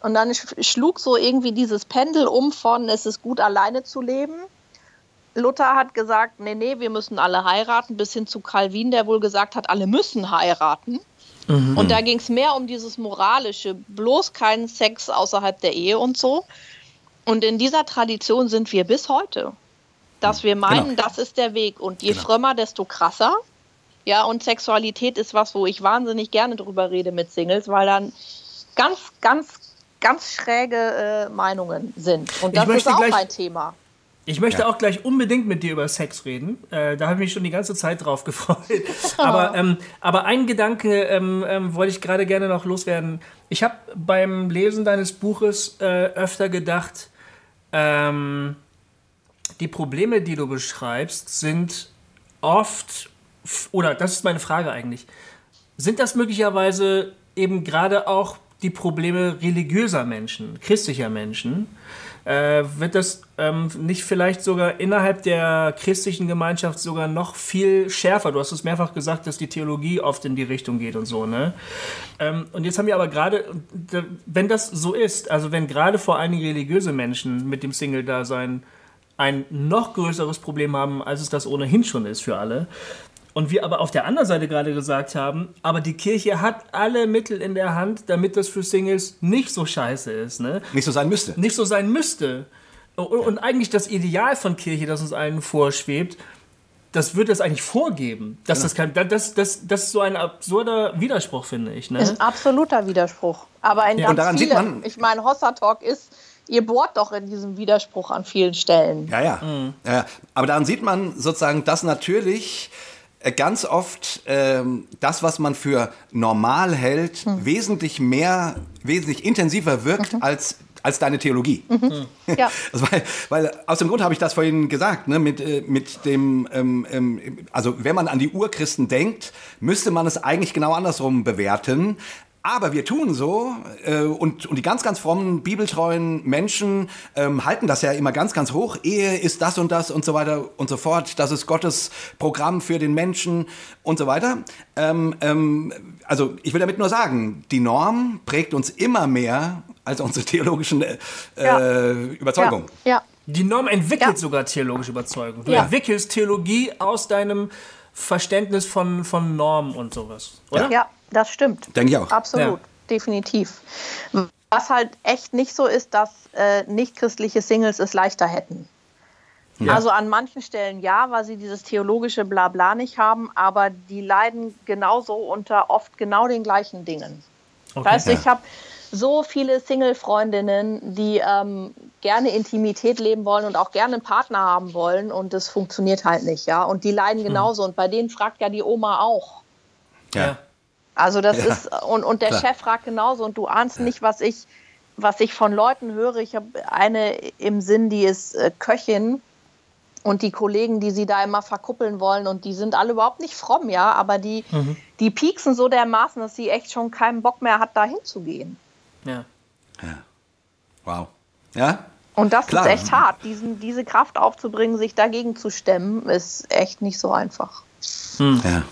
Und dann sch- schlug so irgendwie dieses Pendel um von, es ist gut, alleine zu leben. Luther hat gesagt, nee, nee, wir müssen alle heiraten, bis hin zu Calvin, der wohl gesagt hat, alle müssen heiraten. Und da ging es mehr um dieses Moralische, bloß keinen Sex außerhalb der Ehe und so. Und in dieser Tradition sind wir bis heute, dass wir meinen, das ist der Weg. Und je frömmer, desto krasser. Ja, und Sexualität ist was, wo ich wahnsinnig gerne drüber rede mit Singles, weil dann ganz, ganz, ganz schräge äh, Meinungen sind. Und das ist auch gleich- ein Thema. Ich möchte Ja. auch gleich unbedingt mit dir über Sex reden. Äh, da habe ich mich schon die ganze Zeit drauf gefreut. aber, ähm, aber ein Gedanke ähm, ähm, wollte ich gerade gerne noch loswerden. Ich habe beim Lesen deines Buches äh, öfter gedacht, ähm, die Probleme, die du beschreibst, sind oft, oder das ist meine Frage eigentlich, sind das möglicherweise eben gerade auch die Probleme religiöser Menschen, christlicher Menschen? Äh, wird das ähm, nicht vielleicht sogar innerhalb der christlichen Gemeinschaft sogar noch viel schärfer? Du hast es mehrfach gesagt, dass die Theologie oft in die Richtung geht und so, ne? Ähm, und jetzt haben wir aber gerade, d- wenn das so ist, also wenn gerade vor allen Dingen religiöse Menschen mit dem Single-Dasein ein noch größeres Problem haben, als es das ohnehin schon ist für alle. Und wir aber auf der anderen Seite gerade gesagt haben, aber die Kirche hat alle Mittel in der Hand, damit das für Singles nicht so scheiße ist, ne? Nicht so sein müsste. Nicht so sein müsste. Und, und eigentlich das Ideal von Kirche, das uns allen vorschwebt, das wird das eigentlich vorgeben. Dass das, kein, das, das, das ist so ein absurder Widerspruch, finde ich. Ne? Ist ein absoluter Widerspruch. Aber in Ja, ganz und daran sieht vielen, man- ich meine, Hossa Talk ist, ihr bohrt doch in diesem Widerspruch an vielen Stellen. Ja, ja. ja, ja. Aber daran sieht man sozusagen, dass natürlich äh, ganz oft ähm, das, was man für normal hält, wesentlich mehr, wesentlich intensiver wirkt als, als deine Theologie. Ja. Also weil, weil aus dem Grund habe ich das vorhin gesagt, ne, mit, äh, mit dem, ähm, ähm, also wenn man an die Urchristen denkt, müsste man es eigentlich genau andersrum bewerten. Aber wir tun so äh, und, und die ganz, ganz frommen, bibeltreuen Menschen ähm, halten das ja immer ganz, ganz hoch. Ehe ist das und das und so weiter und so fort. Das ist Gottes Programm für den Menschen und so weiter. Ähm, ähm, also ich will damit nur sagen, die Norm prägt uns immer mehr als unsere theologischen äh, Ja. Überzeugungen. Ja, ja. Die Norm entwickelt Ja. sogar theologische Überzeugung. Du Ja. entwickelst Theologie aus deinem Verständnis von, von Normen und sowas, oder? Ja, das stimmt. Denke ich auch. Absolut, definitiv. Was halt echt nicht so ist, dass äh, nicht-christliche Singles es leichter hätten. Also an manchen Stellen ja, weil sie dieses theologische Blabla nicht haben, aber die leiden genauso unter oft genau den gleichen Dingen. Okay. Weißt du, Ja. ich habe so viele Single-Freundinnen, die ähm, gerne Intimität leben wollen und auch gerne einen Partner haben wollen und das funktioniert halt nicht, ja. Und die leiden genauso und bei denen fragt ja die Oma auch. Ja. Also das Ja, ist und, und der klar. Chef fragt genauso und du ahnst nicht, was ich was ich von Leuten höre. Ich habe eine im Sinn, die ist äh, Köchin und die Kollegen, die sie da immer verkuppeln wollen und die sind alle überhaupt nicht fromm, ja, aber die die pieksen so dermaßen, dass sie echt schon keinen Bock mehr hat, da hinzugehen. Ja. Wow. Ja? Und das Klar. ist echt hart. Diesen, diese Kraft aufzubringen, sich dagegen zu stemmen, ist echt nicht so einfach. Ja.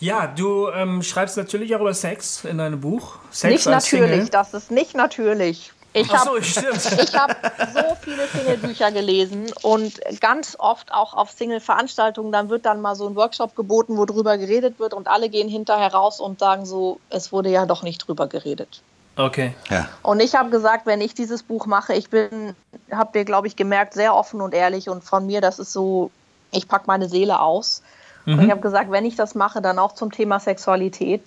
Ja, du ähm, schreibst natürlich auch über Sex in deinem Buch. Sex nicht natürlich, Single. das ist nicht natürlich. Ich so, habe stimmt. ich hab so viele Single-Bücher gelesen und ganz oft auch auf Single-Veranstaltungen, dann wird dann mal so ein Workshop geboten, wo drüber geredet wird und alle gehen hinterher raus und sagen so, es wurde ja doch nicht drüber geredet. Okay. Ja. Und ich habe gesagt, wenn ich dieses Buch mache, ich bin, habt ihr, glaube ich, gemerkt, sehr offen und ehrlich und von mir, das ist so, ich packe meine Seele aus. Mhm. Und ich habe gesagt, wenn ich das mache, dann auch zum Thema Sexualität,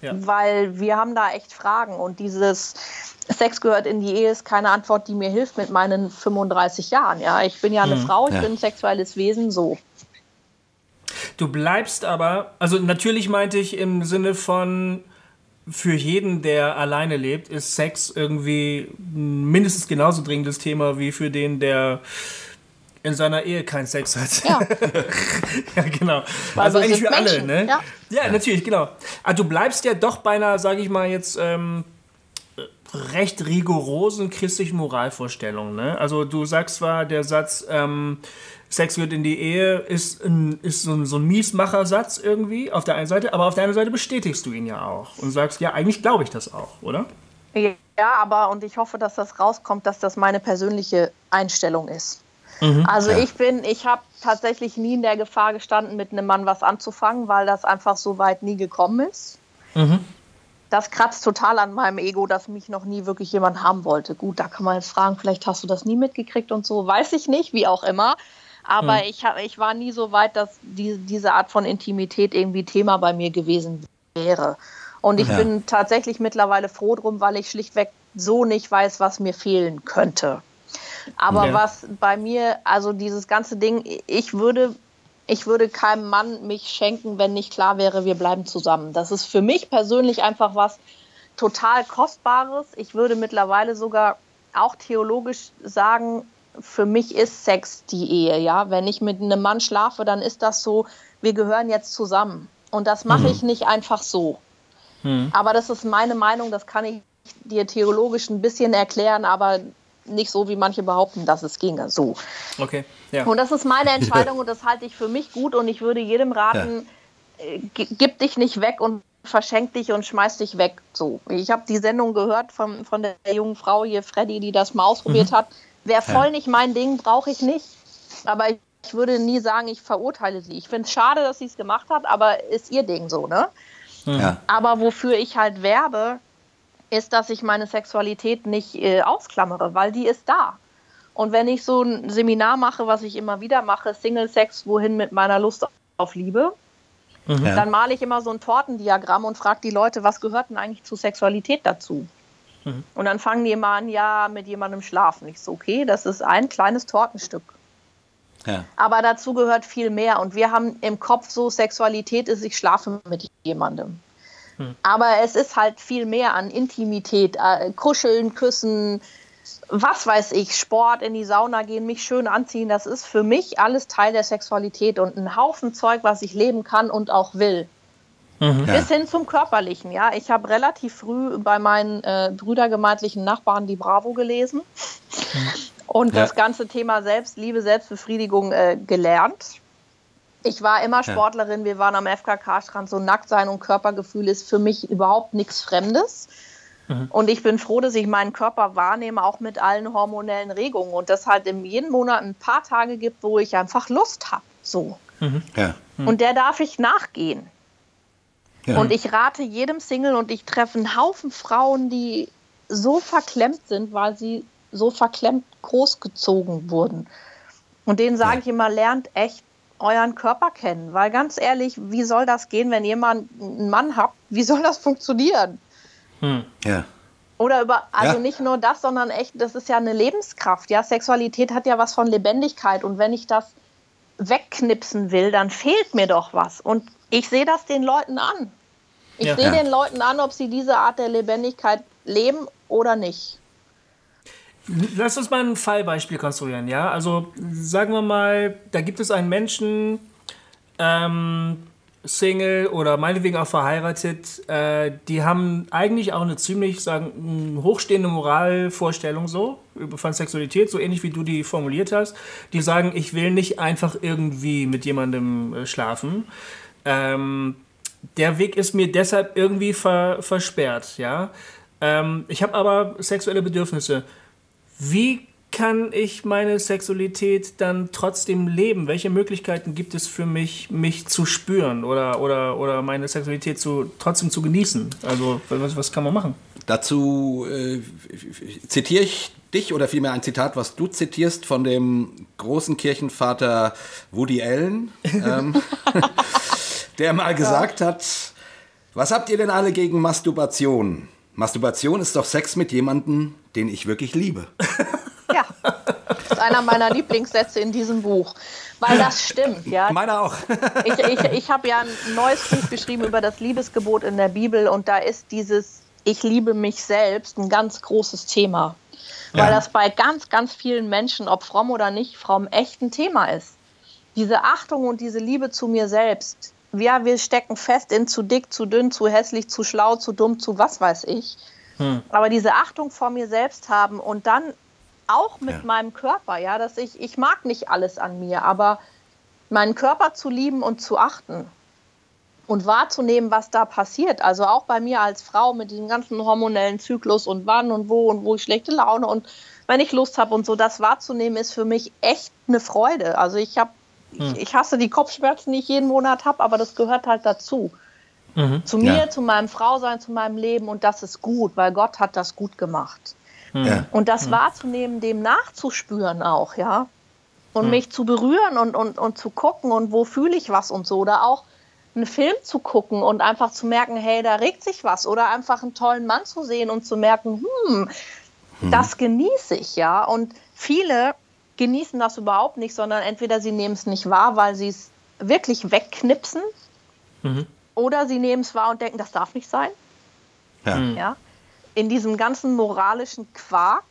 ja. weil wir haben da echt Fragen und dieses Sex gehört in die Ehe ist keine Antwort, die mir hilft mit meinen 35 Jahren. Ja, ich bin ja eine mhm. Frau, ich ja. bin ein sexuelles Wesen, so. Du bleibst aber, also natürlich meinte ich im Sinne von, für jeden, der alleine lebt, ist Sex irgendwie ein mindestens genauso dringendes Thema wie für den, der in seiner Ehe keinen Sex hat. Ja, ja genau. Also, also eigentlich für Menschen. alle, ne? Ja. ja. natürlich, genau. Ah, du bleibst ja doch beinahe, sage ich mal jetzt, ähm, recht rigorosen christlichen Moralvorstellungen. Ne? Also du sagst zwar, der Satz, ähm, Sex gehört in die Ehe ist, ein, ist so, ein, so ein Miesmachersatz irgendwie auf der einen Seite, aber auf der anderen Seite bestätigst du ihn ja auch und sagst, ja, eigentlich glaube ich das auch, oder? Ja, aber und ich hoffe, dass das rauskommt, dass das meine persönliche Einstellung ist. Mhm, also ja. ich bin, ich habe tatsächlich nie in der Gefahr gestanden, mit einem Mann was anzufangen, weil das einfach so weit nie gekommen ist. Mhm. Das kratzt total an meinem Ego, dass mich noch nie wirklich jemand haben wollte. Gut, da kann man jetzt fragen, vielleicht hast du das nie mitgekriegt und so, weiß ich nicht, wie auch immer. Aber hm. ich, ich war nie so weit, dass die, diese Art von Intimität irgendwie Thema bei mir gewesen wäre. Und ich ja. bin tatsächlich mittlerweile froh drum, weil ich schlichtweg so nicht weiß, was mir fehlen könnte. Aber ja. was bei mir, also dieses ganze Ding, ich würde, ich würde keinem Mann mich schenken, wenn nicht klar wäre, wir bleiben zusammen. Das ist für mich persönlich einfach was total Kostbares. Ich würde mittlerweile sogar auch theologisch sagen, für mich ist Sex die Ehe, ja. Wenn ich mit einem Mann schlafe, dann ist das so, wir gehören jetzt zusammen. Und das mache mhm. ich nicht einfach so. Mhm. Aber das ist meine Meinung, das kann ich dir theologisch ein bisschen erklären, aber nicht so, wie manche behaupten, dass es ginge. So. Okay. Ja. Und das ist meine Entscheidung und das halte ich für mich gut und ich würde jedem raten, ja. äh, gib dich nicht weg und verschenk dich und schmeiß dich weg. So. Ich habe die Sendung gehört von, von der jungen Frau hier, Freddy, die das mal ausprobiert mhm. hat. Wäre voll ja. nicht mein Ding, brauche ich nicht. Aber ich würde nie sagen, ich verurteile sie. Ich finde es schade, dass sie es gemacht hat, aber ist ihr Ding so, ne? Ja. Aber wofür ich halt werbe, ist, dass ich meine Sexualität nicht äh, ausklammere, weil die ist da. Und wenn ich so ein Seminar mache, was ich immer wieder mache, Single Sex, wohin mit meiner Lust auf Liebe, mhm. dann male ich immer so ein Tortendiagramm und frage die Leute, was gehört denn eigentlich zu Sexualität dazu? Mhm. Und dann fangen die immer an, ja, mit jemandem schlafen. Ich so, okay, das ist ein kleines Tortenstück. Ja. Aber dazu gehört viel mehr. Und wir haben im Kopf so, Sexualität ist, ich schlafe mit jemandem. Mhm. Aber es ist halt viel mehr an Intimität, äh, kuscheln, küssen, was weiß ich, Sport, in die Sauna gehen, mich schön anziehen. Das ist für mich alles Teil der Sexualität und ein Haufen Zeug, was ich leben kann und auch will. Mhm. Bis hin zum Körperlichen, ja. Ich habe relativ früh bei meinen äh, brüdergemeindlichen Nachbarn die Bravo gelesen mhm. und ja. das ganze Thema Selbstliebe, Selbstbefriedigung äh, gelernt. Ich war immer Sportlerin, wir waren am FKK-Strand, so nackt sein und Körpergefühl ist für mich überhaupt nichts Fremdes. Mhm. Und ich bin froh, dass ich meinen Körper wahrnehme, auch mit allen hormonellen Regungen. Und das halt in jedem Monat ein paar Tage gibt, wo ich einfach Lust habe. So. Mhm. Ja. Mhm. Und der darf ich nachgehen. Ja. Und ich rate jedem Single und ich treffe einen Haufen Frauen, die so verklemmt sind, weil sie so verklemmt großgezogen wurden. Und denen sage ja. ich immer, lernt echt euren Körper kennen. Weil ganz ehrlich, wie soll das gehen, wenn jemand einen Mann habt? Wie soll das funktionieren? Hm. Ja. Oder über, also ja. nicht nur das, sondern echt, das ist ja eine Lebenskraft. Ja, Sexualität hat ja was von Lebendigkeit. Und wenn ich das wegknipsen will, dann fehlt mir doch was. Und ich sehe das den Leuten an. Ich ja. sehe den Leuten an, ob sie diese Art der Lebendigkeit leben oder nicht. Lass uns mal ein Fallbeispiel konstruieren, ja? Also sagen wir mal, da gibt es einen Menschen, ähm, Single oder meinetwegen auch verheiratet, äh, die haben eigentlich auch eine ziemlich, sagen, hochstehende Moralvorstellung so von Sexualität, so ähnlich wie du die formuliert hast. Die sagen, ich will nicht einfach irgendwie mit jemandem äh, schlafen. Ähm, der Weg ist mir deshalb irgendwie ver, versperrt, ja. Ähm, ich habe aber sexuelle Bedürfnisse. Wie kann ich meine Sexualität dann trotzdem leben? Welche Möglichkeiten gibt es für mich, mich zu spüren oder, oder, oder meine Sexualität zu, trotzdem zu genießen? Also, was, was kann man machen? Dazu äh, zitiere ich dich oder vielmehr ein Zitat, was du zitierst von dem großen Kirchenvater Woody Allen, ähm, der mal gesagt hat, was habt ihr denn alle gegen Masturbation? Masturbation ist doch Sex mit jemandem, den ich wirklich liebe. Ja, das ist einer meiner Lieblingssätze in diesem Buch, weil das stimmt. Ja. Meiner auch. Ich, ich, ich habe ja ein neues Buch geschrieben über das Liebesgebot in der Bibel und da ist dieses Ich liebe mich selbst ein ganz großes Thema. Weil ja. das bei ganz, ganz vielen Menschen, ob fromm oder nicht fromm, echt ein Thema ist. Diese Achtung und diese Liebe zu mir selbst. Ja, wir stecken fest in zu dick, zu dünn, zu hässlich, zu schlau, zu dumm, zu was weiß ich. Hm. Aber diese Achtung vor mir selbst haben und dann auch mit ja. meinem Körper, ja, dass ich, ich mag nicht alles an mir, aber meinen Körper zu lieben und zu achten und wahrzunehmen, was da passiert. Also auch bei mir als Frau mit diesem ganzen hormonellen Zyklus und wann und wo und wo ich schlechte Laune und wenn ich Lust habe und so, das wahrzunehmen, ist für mich echt eine Freude. Also ich habe, hm. ich, ich, hasse die Kopfschmerzen, die ich jeden Monat habe, aber das gehört halt dazu. Mhm. Zu mir, ja. zu meinem Frausein, zu meinem Leben und das ist gut, weil Gott hat das gut gemacht. Ja. Und das wahrzunehmen, dem nachzuspüren auch, ja. Und mhm. mich zu berühren und, und, und zu gucken und wo fühle ich was und so. Oder auch einen Film zu gucken und einfach zu merken, hey, da regt sich was. Oder einfach einen tollen Mann zu sehen und zu merken, hm, mhm. das genieße ich, ja. Und viele genießen das überhaupt nicht, sondern entweder sie nehmen es nicht wahr, weil sie es wirklich wegknipsen, mhm. oder sie nehmen es wahr und denken, das darf nicht sein. Ja. ja in diesem ganzen moralischen Quark,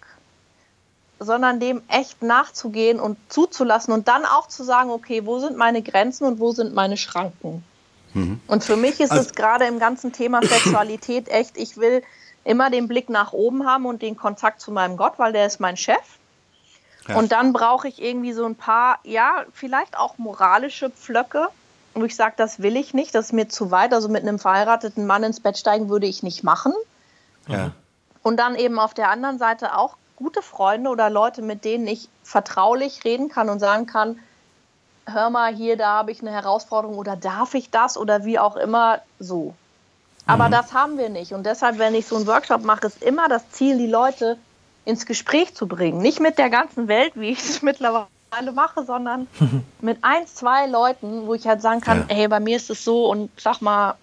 sondern dem echt nachzugehen und zuzulassen und dann auch zu sagen, okay, wo sind meine Grenzen und wo sind meine Schranken? Mhm. Und für mich ist also, es gerade im ganzen Thema Sexualität echt, ich will immer den Blick nach oben haben und den Kontakt zu meinem Gott, weil der ist mein Chef. Ja. Und dann brauche ich irgendwie so ein paar, ja, vielleicht auch moralische Pflöcke, wo ich sage, das will ich nicht, das ist mir zu weit. Also mit einem verheirateten Mann ins Bett steigen würde ich nicht machen. Ja. Und dann eben auf der anderen Seite auch gute Freunde oder Leute, mit denen ich vertraulich reden kann und sagen kann, hör mal hier, da habe ich eine Herausforderung oder darf ich das oder wie auch immer so. Aber mhm. das haben wir nicht. Und deshalb, wenn ich so einen Workshop mache, ist immer das Ziel, die Leute ins Gespräch zu bringen. Nicht mit der ganzen Welt, wie ich es mittlerweile mache, sondern mit ein, zwei Leuten, wo ich halt sagen kann, ja. hey, bei mir ist es so und sag mal,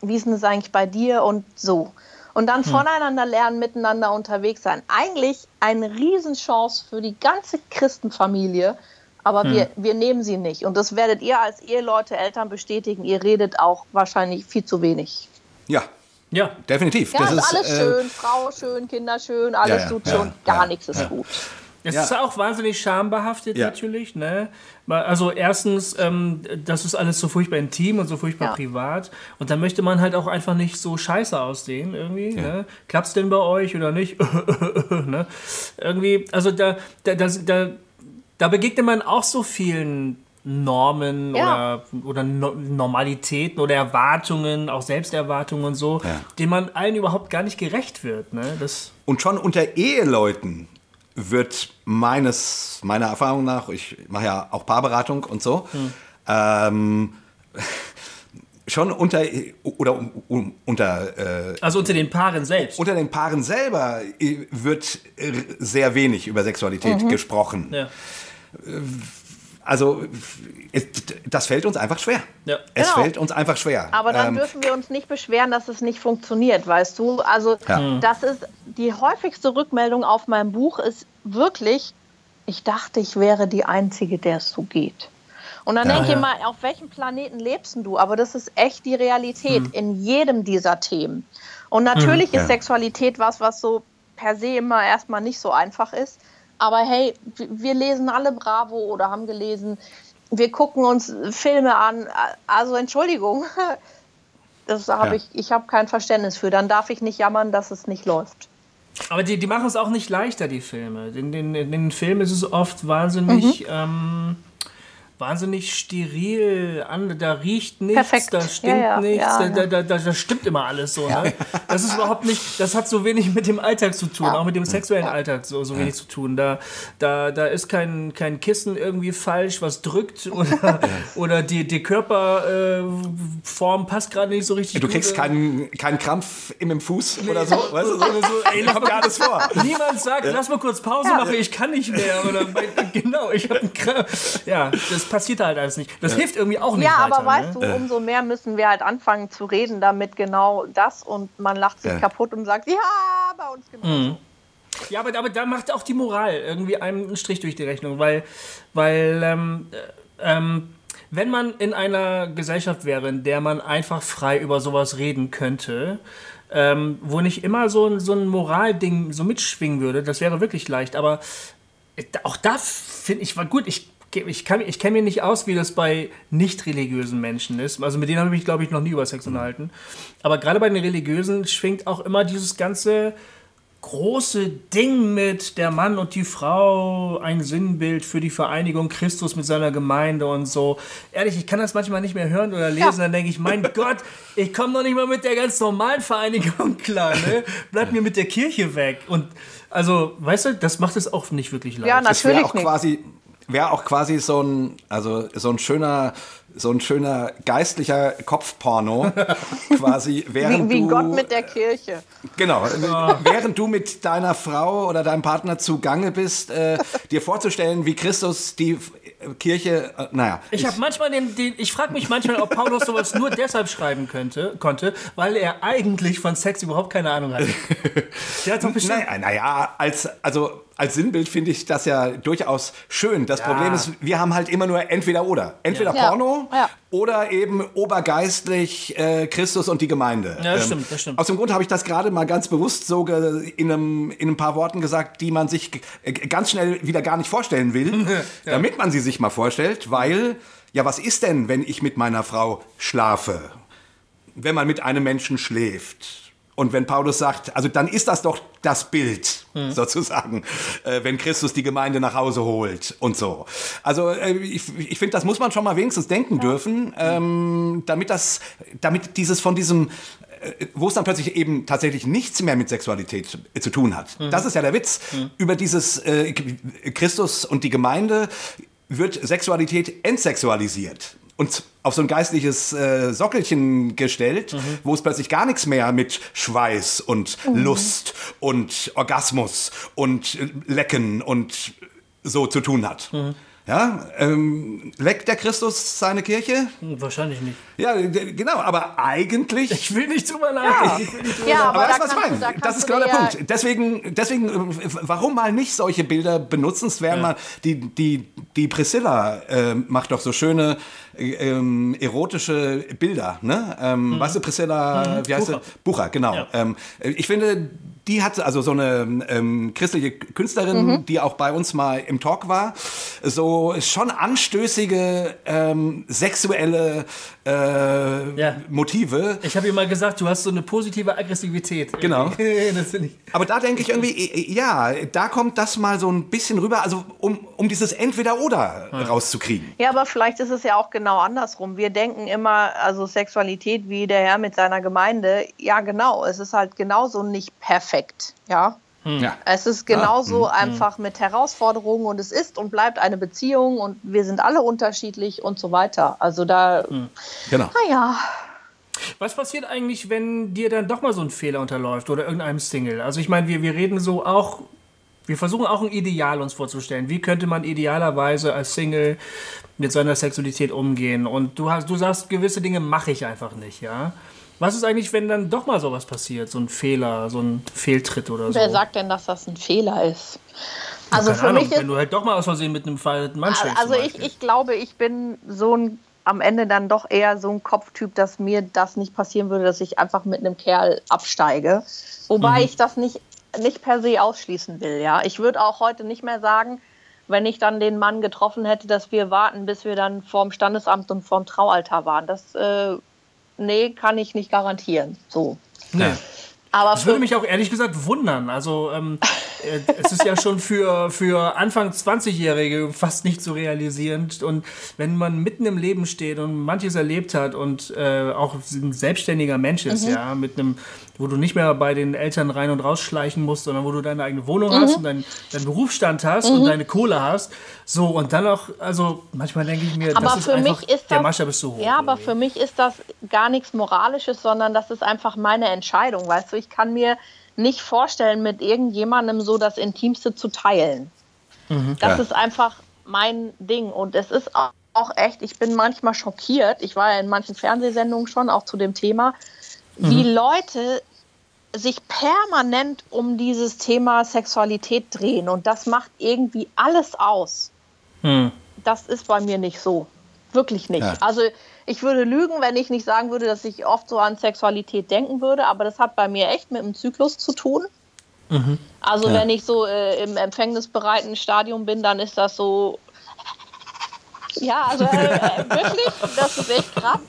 wie ist denn das eigentlich bei dir und so und dann hm. voneinander lernen, miteinander unterwegs sein. Eigentlich eine Riesenchance für die ganze Christenfamilie, aber hm. wir, wir nehmen sie nicht. Und das werdet ihr als Eheleute, Eltern bestätigen. Ihr redet auch wahrscheinlich viel zu wenig. Ja. Ja, definitiv. Ja, das ist alles äh, schön, Frau schön, Kinder schön, alles ja, ja, tut schon, gar nichts ist gut. Es ja. ist auch wahnsinnig schambehaftet ja. natürlich. Ne? Also erstens, ähm, das ist alles so furchtbar intim und so furchtbar ja. privat. Und dann möchte man halt auch einfach nicht so scheiße aussehen irgendwie. Ne? Klappt es denn bei euch oder nicht? ne? Irgendwie, also da, da, da, da, da begegnet man auch so vielen Normen ja. oder, oder no Normalitäten oder Erwartungen, auch Selbsterwartungen und so, ja. denen man allen überhaupt gar nicht gerecht wird. Ne? Das und schon unter Eheleuten wird meines, meiner Erfahrung nach, ich mache ja auch Paarberatung und so, hm. ähm, schon unter oder um, um, unter äh, also unter den Paaren selbst unter den Paaren selber äh, wird sehr wenig über Sexualität mhm. gesprochen. Ja. Also das fällt uns einfach schwer. Ja. Es genau. fällt uns einfach schwer. Aber dann ähm, dürfen wir uns nicht beschweren, dass es nicht funktioniert, weißt du? Also ja. Hm. das ist die häufigste Rückmeldung auf meinem Buch ist wirklich, ich dachte, ich wäre die Einzige, der es so geht. Und dann ja, denke ich mal, auf welchem Planeten lebst du? Aber das ist echt die Realität hm. in jedem dieser Themen. Und natürlich hm, ist Sexualität was, was so per se immer erstmal nicht so einfach ist. Aber hey, wir lesen alle Bravo oder haben gelesen, wir gucken uns Filme an. Also Entschuldigung, das habe ja. ich, ich habe kein Verständnis für. Dann darf ich nicht jammern, dass es nicht läuft. Aber die, die machen es auch nicht leichter, die Filme. In den, in den Filmen ist es oft wahnsinnig. Mhm. Ähm, wahnsinnig steril an, da riecht nichts, Perfekt. da stinkt Ja, ja, nichts, ja, da, da, da, da stimmt immer alles so. Ne? Das ist überhaupt nicht, das hat so wenig mit dem Alltag zu tun, auch mit dem sexuellen Alltag so, so wenig zu tun. Da, da, da ist kein, kein Kissen irgendwie falsch, was drückt oder, oder die, die Körperform passt gerade nicht so richtig. Du kriegst gut. keinen, keinen Krampf im, im Fuß oder so, weißt du? Oder so, ey, Kommt gar nichts vor. Niemand sagt, lass mal kurz Pause machen, ich kann nicht mehr. Oder genau, ich habe einen Krampf. Ja, das passiert halt alles nicht. Das hilft irgendwie auch nicht Ja, weiter. aber weißt ne? du, umso mehr müssen wir halt anfangen zu reden, damit genau das und man lacht sich Ja. kaputt und sagt, ja, bei uns genau. Mhm. Ja, aber, aber da macht auch die Moral irgendwie einem einen Strich durch die Rechnung, weil, weil ähm, äh, ähm, wenn man in einer Gesellschaft wäre, in der man einfach frei über sowas reden könnte, ähm, wo nicht immer so ein, so ein Moralding so mitschwingen würde, das wäre wirklich leicht. Aber äh, auch da finde ich, war gut, ich, ich, kann- ich kenne mir nicht aus, wie das bei nicht religiösen Menschen ist. Also mit denen habe ich mich, glaube ich, noch nie über Sex unterhalten. Aber gerade bei den Religiösen schwingt auch immer dieses ganze große Ding mit der Mann und die Frau, ein Sinnbild für die Vereinigung Christus mit seiner Gemeinde und so. Ehrlich, ich kann das manchmal nicht mehr hören oder lesen, dann denke ich, mein Gott, ich komme doch nicht mal mit der ganz normalen Vereinigung klar, ne? Bleib mir mit der Kirche weg. Und also, weißt du, das macht es auch nicht wirklich leicht. Ja, Das Natürlich auch nicht. quasi, wäre auch quasi so ein, also so ein schöner, so ein schöner geistlicher Kopfporno, quasi während Wie, wie du, Gott mit der Kirche. genau, während du mit deiner Frau oder deinem Partner zugange bist, äh, dir vorzustellen, wie Christus die äh, Kirche, äh, naja, Ich habe manchmal den, den ich frage mich manchmal, ob Paulus sowas nur deshalb schreiben könnte, konnte, weil er eigentlich von Sex überhaupt keine Ahnung hatte. Der hat doch bestimmt. Naja, naja, als, also als Sinnbild finde ich das ja durchaus schön. Das Problem ist, wir haben halt immer nur entweder oder. Entweder Ja. Porno Ja. oder eben obergeistlich äh, Christus und die Gemeinde. Ähm, Ja, das stimmt, das stimmt. Aus dem Grund habe ich das gerade mal ganz bewusst so in, einem, in ein paar Worten gesagt, die man sich äh, ganz schnell wieder gar nicht vorstellen will, damit man sie sich mal vorstellt, weil, ja, was ist denn, wenn ich mit meiner Frau schlafe? wenn man mit einem Menschen schläft. Und wenn Paulus sagt, also dann ist das doch das Bild, sozusagen, äh, wenn Christus die Gemeinde nach Hause holt und so. Also äh, ich, ich finde, das muss man schon mal wenigstens denken dürfen, ähm, damit das, damit dieses von diesem äh, wo es dann plötzlich eben tatsächlich nichts mehr mit Sexualität äh, zu tun hat. Das ist ja der Witz. Über dieses äh, Christus und die Gemeinde wird Sexualität entsexualisiert und auf so ein geistliches äh, Sockelchen gestellt, wo es plötzlich gar nichts mehr mit Schweiß und Lust und Orgasmus und äh, Lecken und so zu tun hat. Ja, ähm, leckt der Christus seine Kirche? Hm, Wahrscheinlich nicht. Ja, d- genau, aber eigentlich Ich will nicht drüber nachdenken. Drüber Ja, aber aber da du, was ich kannst du, meine? da Das ist genau der ja- Punkt. Deswegen, deswegen, äh, warum mal nicht solche Bilder benutzen? Es wären mal, die, die, die Priscilla äh, macht doch so schöne äh, ähm, erotische Bilder, ne? Ähm, Weißt du, Priscilla, wie heißt Bucher. sie? Bucher, genau. Ja. Ähm, äh, ich finde, die hat also so eine ähm, christliche Künstlerin, Mhm. die auch bei uns mal im Talk war, so schon anstößige ähm, sexuelle äh, Ja. Motive. Ich habe ihr mal gesagt, du hast so eine positive Aggressivität. Genau. das finde ich. Aber da denke ich irgendwie, eh, ja, da kommt das mal so ein bisschen rüber, also um, um dieses Entweder-Oder rauszukriegen. Ja, aber vielleicht ist es ja auch genau andersrum. Wir denken immer, also Sexualität wie der Herr mit seiner Gemeinde. Ja, genau. Es ist halt genauso nicht perfekt. Ja. Ja. Es ist genauso einfach mit Herausforderungen und es ist und bleibt eine Beziehung und wir sind alle unterschiedlich und so weiter. Also da, Genau. naja. Was passiert eigentlich, wenn dir dann doch mal so ein Fehler unterläuft oder irgendeinem Single? Also ich meine, wir, wir reden so auch, wir versuchen auch ein Ideal uns vorzustellen. Wie könnte man idealerweise als Single mit seiner Sexualität umgehen? Und du hast, du sagst, gewisse Dinge mache ich einfach nicht, ja? Was ist eigentlich, wenn dann doch mal sowas passiert, so ein Fehler, so ein Fehltritt oder so? Wer sagt denn, dass das ein Fehler ist? Also Keine für Ahnung, mich ist wenn du halt doch mal aus Versehen mit einem verheirateten Mann schläfst Also ich, ich glaube, ich bin so ein am Ende dann doch eher so ein Kopftyp, dass mir das nicht passieren würde, dass ich einfach mit einem Kerl absteige. Wobei ich das nicht, nicht per se ausschließen will. Ja, ich würde auch heute nicht mehr sagen, wenn ich dann den Mann getroffen hätte, dass wir warten, bis wir dann vorm Standesamt und vorm Traualtar waren. Das äh, nee, kann ich nicht garantieren. So. Nee. Aber Das würde mich auch ehrlich gesagt wundern. Also, ähm, äh, es ist ja schon für, für Anfang 20-Jährige fast nicht zu realisieren. Und wenn man mitten im Leben steht und manches erlebt hat und äh, auch ein selbstständiger Mensch ist, mhm. ja, mit einem, wo du nicht mehr bei den Eltern rein und rausschleichen musst, sondern wo du deine eigene Wohnung mhm. hast und deinen dein Berufsstand hast mhm. und deine Kohle hast. So, und dann auch, also manchmal denke ich mir, aber das ist einfach, ist das, der Maßstab ist so hoch. Ja, aber für mich ist das gar nichts Moralisches, sondern das ist einfach meine Entscheidung, weißt du, ich kann mir nicht vorstellen, mit irgendjemandem so das Intimste zu teilen. Mhm, das ja. ist einfach mein Ding. Und es ist auch echt, ich bin manchmal schockiert. Ich war ja in manchen Fernsehsendungen schon auch zu dem Thema, mhm. wie Leute sich permanent um dieses Thema Sexualität drehen. Und das macht irgendwie alles aus. Mhm. Das ist bei mir nicht so. Wirklich nicht. Ja. Also ich würde lügen, wenn ich nicht sagen würde, dass ich oft so an Sexualität denken würde, aber das hat bei mir echt mit dem Zyklus zu tun. Mhm. Also ja. wenn ich so äh, im empfängnisbereiten Stadium bin, dann ist das so. Ja, also äh, wirklich, das ist echt krass.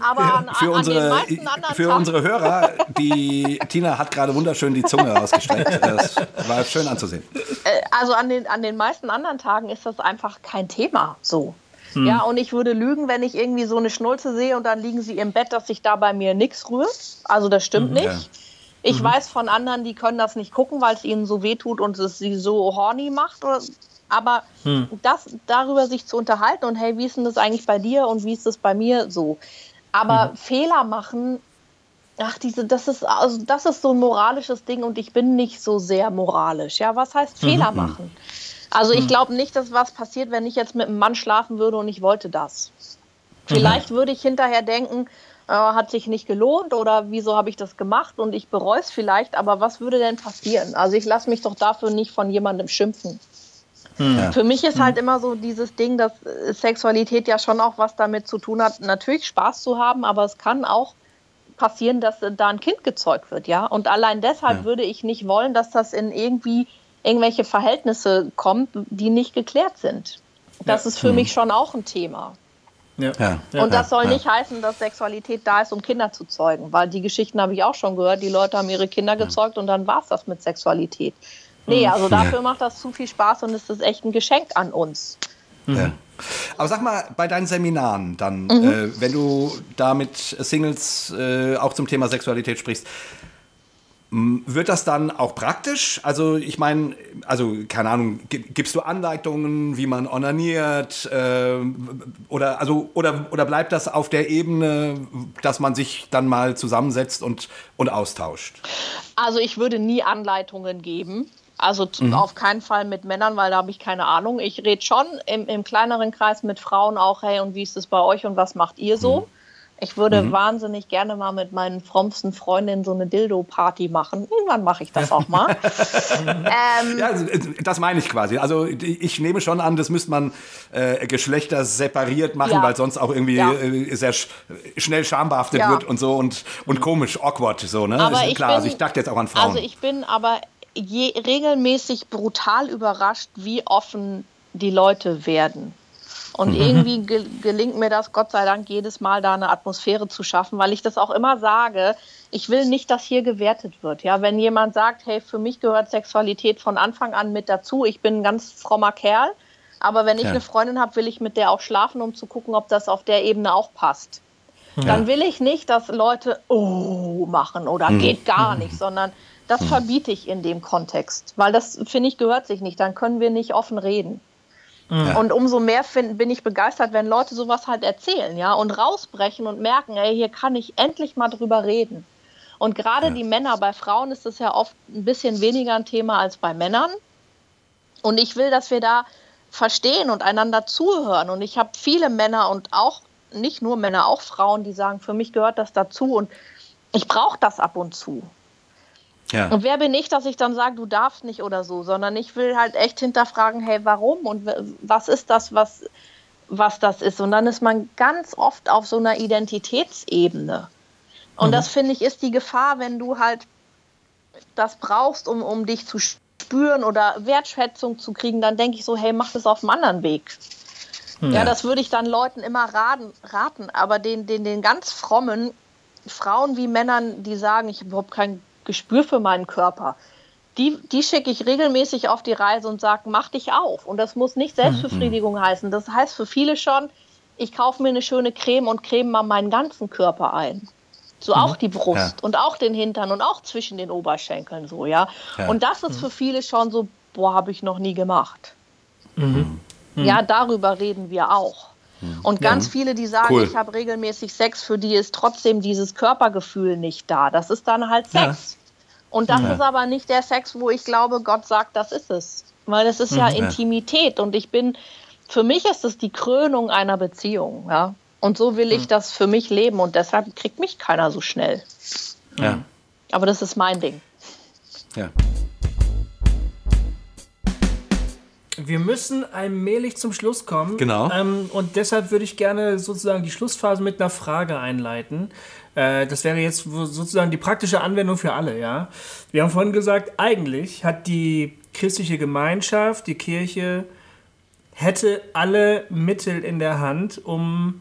Aber an, für, an unsere, den meisten anderen für Tagen unsere Hörer, die Tina hat gerade wunderschön die Zunge rausgestreckt. Das war schön anzusehen. Äh, also an den, an den meisten anderen Tagen ist das einfach kein Thema so. Hm. Ja, und ich würde lügen, wenn ich irgendwie so eine Schnulze sehe und dann liegen sie im Bett, dass sich da bei mir nichts rührt. Also das stimmt mhm, nicht. Ja. Ich mhm. weiß von anderen, die können das nicht gucken, weil es ihnen so weh tut und es sie so horny macht. Aber hm. das, darüber sich zu unterhalten und hey, wie ist denn das eigentlich bei dir und wie ist das bei mir so? Aber mhm. Fehler machen, ach, diese, das ist, also das ist so ein moralisches Ding und ich bin nicht so sehr moralisch. Ja, was heißt mhm. Fehler machen? Also ich hm. glaube nicht, dass was passiert, wenn ich jetzt mit einem Mann schlafen würde und ich wollte das. Vielleicht mhm. würde ich hinterher denken, äh, hat sich nicht gelohnt oder wieso habe ich das gemacht und ich bereue es vielleicht, aber was würde denn passieren? Also ich lasse mich doch dafür nicht von jemandem schimpfen. Hm. Ja. Für mich ist halt hm. immer so dieses Ding, dass Sexualität ja schon auch was damit zu tun hat, natürlich Spaß zu haben, aber es kann auch passieren, dass da ein Kind gezeugt wird, ja. Und allein deshalb ja. würde ich nicht wollen, dass das in irgendwie irgendwelche Verhältnisse kommt, die nicht geklärt sind. Das ja. ist für hm. mich schon auch ein Thema. Ja. Ja. Und das soll nicht heißen, dass Sexualität da ist, um Kinder zu zeugen, weil die Geschichten habe ich auch schon gehört. Die Leute haben ihre Kinder gezeugt und dann war es das mit Sexualität. Nee, hm. also dafür macht das zu viel Spaß und ist das echt ein Geschenk an uns. Ja. Aber sag mal, bei deinen Seminaren dann, mhm. äh, wenn du da mit Singles äh, auch zum Thema Sexualität sprichst, wird das dann auch praktisch? Also ich meine, also keine Ahnung, gibst du Anleitungen, wie man onaniert äh, oder also oder oder bleibt das auf der Ebene, dass man sich dann mal zusammensetzt und und austauscht? Also ich würde nie Anleitungen geben. Also mhm. auf keinen Fall mit Männern, weil da habe ich keine Ahnung. Ich rede schon im, im, kleineren Kreis mit Frauen auch, hey, und wie ist es bei euch und was macht ihr so? Mhm. Ich würde mhm. wahnsinnig gerne mal mit meinen frommsten Freundinnen so eine Dildo-Party machen. Irgendwann mache ich das auch mal. ähm, ja, also, das meine ich quasi. Also ich nehme schon an, das müsste man äh, Geschlechter separiert machen, ja. weil sonst auch irgendwie ja. äh, sehr sch schnell schambehaftet ja. wird und so und, und komisch, awkward so. Ne? Aber ist klar, bin, also ich dachte jetzt auch an Frauen. Also ich bin aber je, regelmäßig brutal überrascht, wie offen die Leute werden. Und mhm. irgendwie ge gelingt mir das, Gott sei Dank, jedes Mal da eine Atmosphäre zu schaffen, weil ich das auch immer sage. Ich will nicht, dass hier gewertet wird. Ja, wenn jemand sagt, hey, für mich gehört Sexualität von Anfang an mit dazu, ich bin ein ganz frommer Kerl, aber wenn ich ja. eine Freundin habe, will ich mit der auch schlafen, um zu gucken, ob das auf der Ebene auch passt. Ja. Dann will ich nicht, dass Leute oh machen oder mhm. geht gar nicht, sondern das mhm. verbiete ich in dem Kontext, weil das finde ich gehört sich nicht. Dann können wir nicht offen reden. Ja. Und umso mehr find, bin ich begeistert, wenn Leute sowas halt erzählen, ja, und rausbrechen und merken, ey, hier kann ich endlich mal drüber reden. Und gerade ja. die Männer, bei Frauen ist das ja oft ein bisschen weniger ein Thema als bei Männern. Und ich will, dass wir da verstehen und einander zuhören. Und ich habe viele Männer und auch nicht nur Männer, auch Frauen, die sagen, für mich gehört das dazu und ich brauche das ab und zu. Ja. Und wer bin ich, dass ich dann sage, du darfst nicht oder so, sondern ich will halt echt hinterfragen, hey, warum und was ist das, was, was das ist. Und dann ist man ganz oft auf so einer Identitätsebene. Und mhm. das finde ich ist die Gefahr, wenn du halt das brauchst, um, um dich zu spüren oder Wertschätzung zu kriegen, dann denke ich so, hey, mach das auf einem anderen Weg. Mhm. Ja, das würde ich dann Leuten immer raten, raten. aber den, den, den ganz frommen Frauen wie Männern, die sagen, ich habe überhaupt kein Gespür für meinen Körper. die, die schicke ich regelmäßig auf die Reise und sage, mach dich auf. Und das muss nicht Selbstbefriedigung mhm. heißen. Das heißt für viele schon, ich kaufe mir eine schöne Creme und creme mal meinen ganzen Körper ein. So mhm. auch die Brust ja. und auch den Hintern und auch zwischen den Oberschenkeln so, ja. ja. Und das ist mhm. für viele schon so, boah, habe ich noch nie gemacht. Mhm. mhm. Ja, darüber reden wir auch. Mhm. Und ganz ja. viele, die sagen, cool. ich habe regelmäßig Sex, für die ist trotzdem dieses Körpergefühl nicht da. Das ist dann halt Sex. Und das ist aber nicht der Sex, wo ich glaube, Gott sagt, das ist es. Weil es ist ja Intimität und ich bin, für mich ist es die Krönung einer Beziehung, ja. Und so will ich hm. das für mich leben und deshalb kriegt mich keiner so schnell. Ja. Aber das ist mein Ding. Ja. Wir müssen allmählich zum Schluss kommen. Genau. Ähm, und deshalb würde ich gerne sozusagen die Schlussphase mit einer Frage einleiten. Äh, das wäre jetzt sozusagen die praktische Anwendung für alle, ja. Wir haben vorhin gesagt, eigentlich hat die christliche Gemeinschaft, die Kirche, hätte alle Mittel in der Hand, um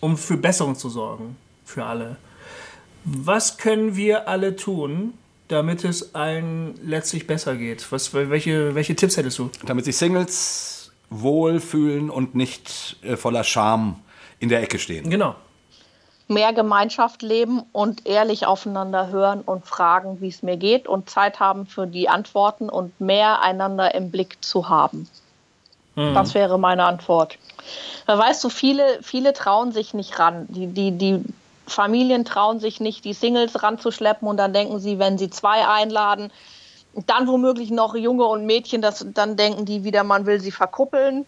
um für Besserung zu sorgen. Für alle. Was können wir alle tun, damit es allen letztlich besser geht? Was, welche, welche Tipps hättest du? Damit sich Singles wohlfühlen und nicht äh, voller Scham in der Ecke stehen. Genau. Mehr Gemeinschaft leben und ehrlich aufeinander hören und fragen, wie es mir geht und Zeit haben für die Antworten und mehr einander im Blick zu haben. Mhm. Das wäre meine Antwort. Weil weißt du, viele, viele trauen sich nicht ran. Die, die, die Familien trauen sich nicht, die Singles ranzuschleppen und dann denken sie, wenn sie zwei einladen, dann womöglich noch Junge und Mädchen, das, dann denken die wieder, man will sie verkuppeln.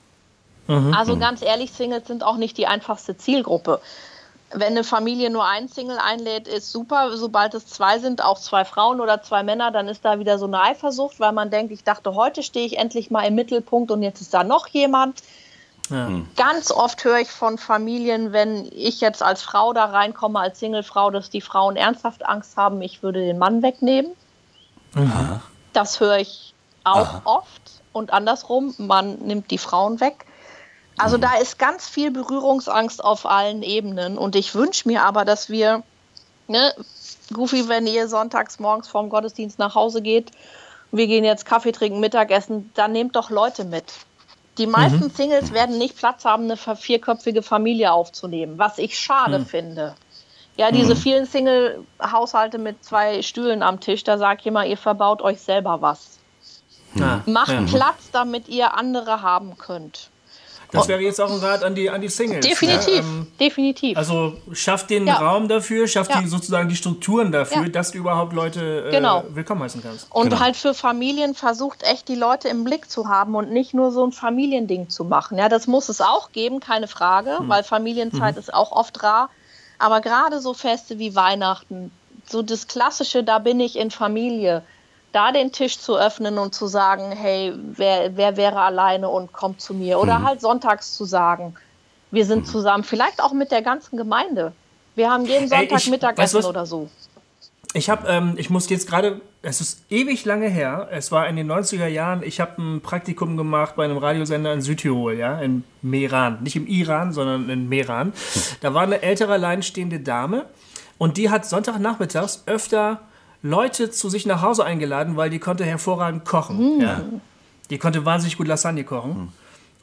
Mhm. Also ganz ehrlich, Singles sind auch nicht die einfachste Zielgruppe. Wenn eine Familie nur einen Single einlädt, ist super. Sobald es zwei sind, auch zwei Frauen oder zwei Männer, dann ist da wieder so eine Eifersucht, weil man denkt, ich dachte, heute stehe ich endlich mal im Mittelpunkt und jetzt ist da noch jemand. Ja. Hm. Ganz oft höre ich von Familien, wenn ich jetzt als Frau da reinkomme, als Singlefrau, dass die Frauen ernsthaft Angst haben, ich würde den Mann wegnehmen. Mhm. Das höre ich auch Aha. oft und andersrum, man nimmt die Frauen weg. Also mhm. da ist ganz viel Berührungsangst auf allen Ebenen und ich wünsche mir aber, dass wir, ne, Goofy, wenn ihr sonntags morgens vorm Gottesdienst nach Hause geht, wir gehen jetzt Kaffee trinken, Mittagessen, dann nehmt doch Leute mit. Die meisten mhm. Singles werden nicht Platz haben, eine vierköpfige Familie aufzunehmen, was ich schade mhm. finde. Ja, diese mhm. vielen Single-Haushalte mit zwei Stühlen am Tisch, da sagt jemand, ihr verbaut euch selber was. Ja. Macht ja. Platz, damit ihr andere haben könnt. Das wäre jetzt auch ein Rat an die, an die Singles. Definitiv, ja, ähm, definitiv. Also schafft den ja. Raum dafür, schafft ja. die, sozusagen die Strukturen dafür, dass du überhaupt Leute äh, genau. willkommen heißen kannst. Und genau. halt für Familien versucht echt die Leute im Blick zu haben und nicht nur so ein Familiending zu machen. Ja, das muss es auch geben, keine Frage, hm. weil Familienzeit hm. ist auch oft rar. Aber gerade so Feste wie Weihnachten, so das Klassische, da bin ich in Familie da den Tisch zu öffnen und zu sagen, hey, wer, wer wäre alleine und kommt zu mir? Oder mhm. halt sonntags zu sagen, wir sind mhm. zusammen, vielleicht auch mit der ganzen Gemeinde. Wir haben jeden Sonntag Ey, ich, Mittagessen weißt oder so. Ich habe, ähm, ich muss jetzt gerade, es ist ewig lange her, es war in den 90er Jahren, ich habe ein Praktikum gemacht bei einem Radiosender in Südtirol, ja, in Meran. Nicht im Iran, sondern in Meran. Da war eine ältere alleinstehende Dame und die hat Sonntagnachmittags öfter Leute zu sich nach Hause eingeladen, weil die konnte hervorragend kochen. Mhm. Ja. Die konnte wahnsinnig gut Lasagne kochen. Mhm.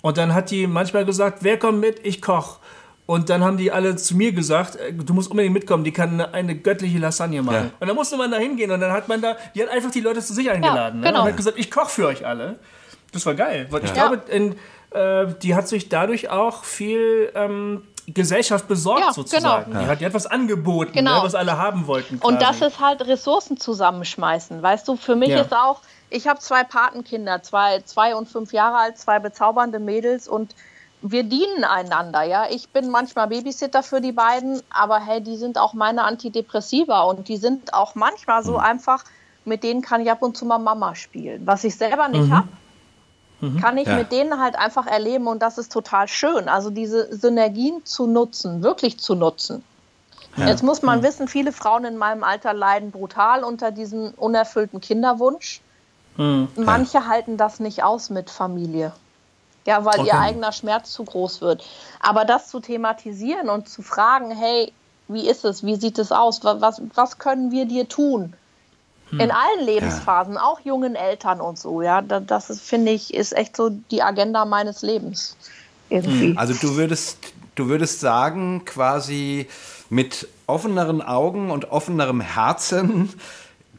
Und dann hat die manchmal gesagt, wer kommt mit? Ich koche. Und dann haben die alle zu mir gesagt, äh, du musst unbedingt mitkommen, die kann eine, eine göttliche Lasagne machen. Ja. Und dann musste man da hingehen und dann hat man da, die hat einfach die Leute zu sich eingeladen. Ja, genau. ne? Und hat gesagt, ich koche für euch alle. Das war geil. Weil ich glaube, in, äh, die hat sich dadurch auch viel ähm, Gesellschaft besorgt ja, sozusagen. Genau. Die hat etwas angeboten, genau. ne, was alle haben wollten. Quasi. Und das ist halt Ressourcen zusammenschmeißen. Weißt du, für mich ja. ist auch, ich habe zwei Patenkinder, zwei, zwei und fünf Jahre alt, zwei bezaubernde Mädels und wir dienen einander, ja. Ich bin manchmal Babysitter für die beiden, aber hey, die sind auch meine Antidepressiva und die sind auch manchmal so mhm. einfach, mit denen kann ich ab und zu mal Mama spielen, was ich selber nicht mhm. habe mhm. kann ich ja. mit denen halt einfach erleben und das ist total schön. Also diese Synergien zu nutzen, wirklich zu nutzen. Ja. Jetzt muss man mhm. wissen, viele Frauen in meinem Alter leiden brutal unter diesem unerfüllten Kinderwunsch. Mhm. Manche ja. halten das nicht aus mit Familie. Ja, weil okay. ihr eigener Schmerz zu groß wird. Aber das zu thematisieren und zu fragen, hey, wie ist es, wie sieht es aus, was, was können wir dir tun? Hm. In allen Lebensphasen, ja. auch jungen Eltern und so, ja. Das, ist, finde ich, ist echt so die Agenda meines Lebens. Irgendwie. Hm. Also du würdest, du würdest sagen, quasi mit offeneren Augen und offenerem Herzen,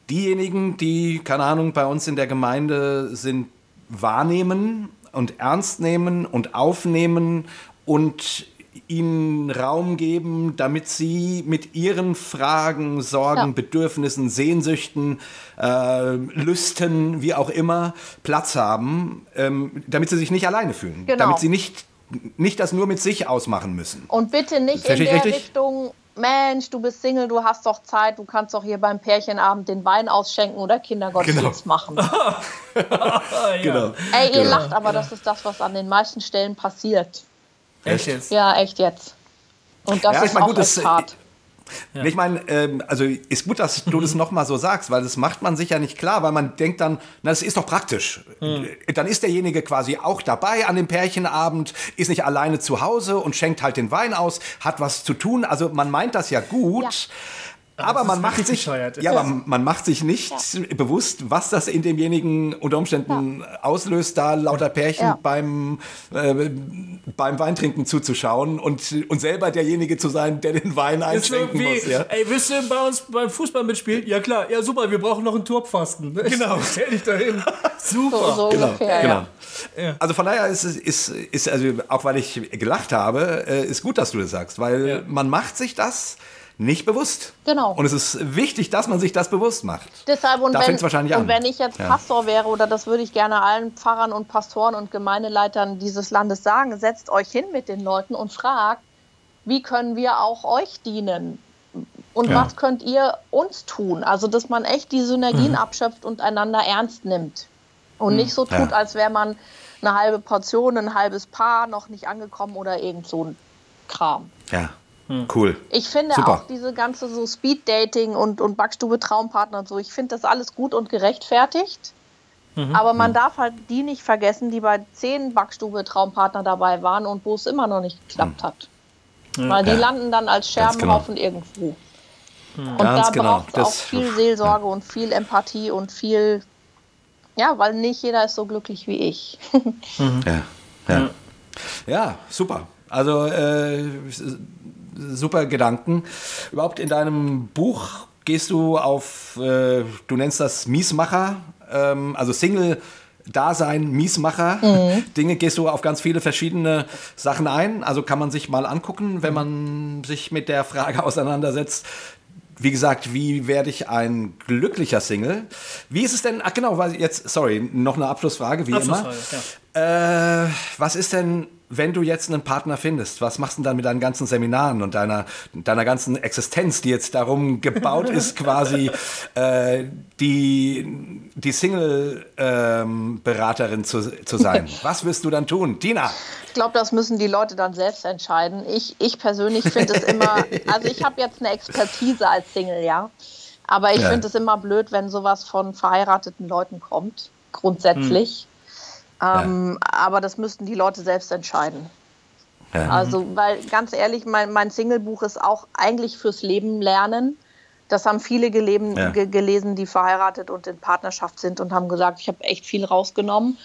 diejenigen, die, keine Ahnung, bei uns in der Gemeinde sind, wahrnehmen und ernst nehmen und aufnehmen und ihnen Raum geben, damit sie mit ihren Fragen, Sorgen, ja. Bedürfnissen, Sehnsüchten, äh, Lüsten, wie auch immer, Platz haben, ähm, damit sie sich nicht alleine fühlen. Genau. Damit sie nicht, nicht das nur mit sich ausmachen müssen. Und bitte nicht in der richtig? Richtung, Mensch, du bist Single, du hast doch Zeit, du kannst doch hier beim Pärchenabend den Wein ausschenken oder Kindergottesdienst genau. machen. genau. Ey, ihr genau. lacht, aber das ist das, was an den meisten Stellen passiert. Echt jetzt? Ja, echt jetzt. Und das ja, ist ich mein, auch gut, das, hart. Ja. Ich meine, ähm, also ist gut, dass du das nochmal so sagst, weil das macht man sich ja nicht klar, weil man denkt dann, na, das ist doch praktisch. Mhm. Dann ist derjenige quasi auch dabei an dem Pärchenabend, ist nicht alleine zu Hause und schenkt halt den Wein aus, hat was zu tun. Also man meint das ja gut. Ja. Aber man macht, sich, ja, aber man macht sich nicht ja. bewusst, was das in demjenigen unter Umständen ja. auslöst, da lauter Pärchen beim, äh, beim Weintrinken zuzuschauen und, und selber derjenige zu sein, der den Wein einschenken muss. Ja. Ey, willst du bei uns beim Fußball mitspielen? Ja klar, ja super, wir brauchen noch einen Turpfasten. Genau. Stell dich dahin. super. So, so genau. Ungefähr, genau. Also von daher ist es, ist, ist, also auch weil ich gelacht habe, äh, ist gut, dass du das sagst, weil man macht sich das nicht bewusst. Genau. Und es ist wichtig, dass man sich das bewusst macht. Deshalb und, da wenn, wahrscheinlich und wenn ich jetzt ja. Pastor wäre, oder das würde ich gerne allen Pfarrern und Pastoren und Gemeindeleitern dieses Landes sagen, setzt euch hin mit den Leuten und fragt, wie können wir auch euch dienen? Und ja. was könnt ihr uns tun? Also, dass man echt die Synergien mhm. abschöpft und einander ernst nimmt. Und mhm. nicht so tut, ja. als wäre man eine halbe Portion, ein halbes Paar, noch nicht angekommen oder irgend so ein Kram. Ja. Hm. Cool. Ich finde Super. auch diese ganze so Speed-Dating und, und Backstube-Traumpartner und so, ich finde das alles gut und gerechtfertigt. Mhm. Aber man mhm. darf halt die nicht vergessen, die bei zehn Backstube-Traumpartner dabei waren und wo es immer noch nicht geklappt mhm. hat. Weil die ja. landen dann als Scherbenhaufen genau. irgendwo. Mhm. Und Ganz da genau. braucht es auch viel Seelsorge ja. und viel Empathie und viel, ja, weil nicht jeder ist so glücklich wie ich. Mhm. Ja. Ja. ja, super. Also äh, super Gedanken. Überhaupt in deinem Buch gehst du auf, äh, du nennst das Miesmacher, ähm, also Single. Dasein, Miesmacher, mhm. Dinge, gehst du auf ganz viele verschiedene Sachen ein. Also kann man sich mal angucken, wenn man sich mit der Frage auseinandersetzt. Wie gesagt, wie werde ich ein glücklicher Single? Wie ist es denn, ach genau, jetzt, sorry, noch eine Abschlussfrage, wie Abschlussfrage, immer. Ja. Äh, was ist denn wenn du jetzt einen Partner findest, was machst du dann mit deinen ganzen Seminaren und deiner, deiner ganzen Existenz, die jetzt darum gebaut ist, quasi äh, die, die Single-Beraterin ähm, zu, zu sein? Was wirst du dann tun? Tina? Ich glaube, das müssen die Leute dann selbst entscheiden. Ich, ich persönlich finde es immer, also ich habe jetzt eine Expertise als Single, ja. Aber ich ja. finde es immer blöd, wenn sowas von verheirateten Leuten kommt, grundsätzlich. Hm ähm, ja. Aber das müssten die Leute selbst entscheiden. Ja. Also, weil ganz ehrlich, mein, mein Single-Buch ist auch eigentlich fürs Leben lernen. Das haben viele geleben, ja. gelesen, die verheiratet und in Partnerschaft sind und haben gesagt, ich habe echt viel rausgenommen.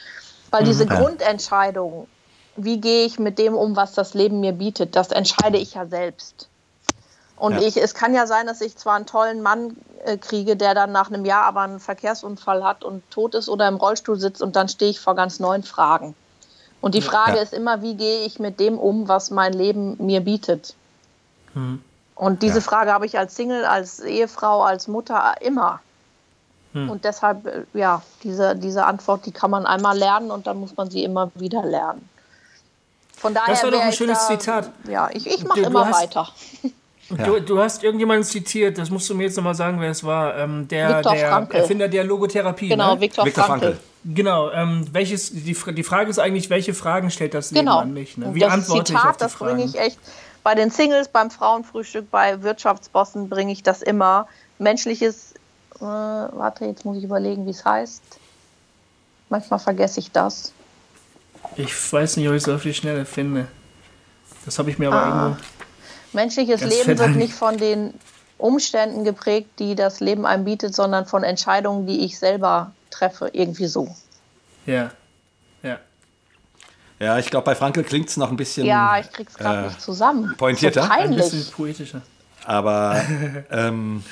Weil mhm. diese Grundentscheidung, wie gehe ich mit dem um, was das Leben mir bietet, das entscheide ich ja selbst. Und ja. ich, es kann ja sein, dass ich zwar einen tollen Mann kriege, der dann nach einem Jahr aber einen Verkehrsunfall hat und tot ist oder im Rollstuhl sitzt und dann stehe ich vor ganz neuen Fragen. Und die Frage ja. ist immer, wie gehe ich mit dem um, was mein Leben mir bietet? Hm. Und diese ja. Frage habe ich als Single, als Ehefrau, als Mutter immer. Hm. Und deshalb, äh, ja, diese, diese Antwort, die kann man einmal lernen und dann muss man sie immer wieder lernen. Von daher das war doch ein schönes da, Zitat. Ja, ich, ich mache immer hast, weiter. Ja. Du, du, hast irgendjemanden zitiert, das musst du mir jetzt nochmal sagen, wer es war. Ähm, der, der Erfinder der Logotherapie. Genau, ne? Viktor, Viktor Frankl. Frankl. Genau, ähm, welches, die, die Frage ist eigentlich, welche Fragen stellt das Leben genau. an mich? Ne? Wie das antworte Zitat, ich auf die das bringe ich echt bei den Singles, beim Frauenfrühstück, bei Wirtschaftsbossen bringe ich das immer. Menschliches, äh, warte, jetzt muss ich überlegen, wie es heißt. Manchmal vergesse ich das. Ich weiß nicht, ob ich es auf die Schnelle finde. Das habe ich mir aber ah. irgendwo Menschliches das Leben wird nicht von den Umständen geprägt, die das Leben einem bietet, sondern von Entscheidungen, die ich selber treffe, irgendwie so. Ja, ja. Ja, ich glaube, bei Frankel klingt es noch ein bisschen. Ja, ich krieg's gerade äh, nicht zusammen. pointierter? So Ein bisschen poetischer. Aber ähm,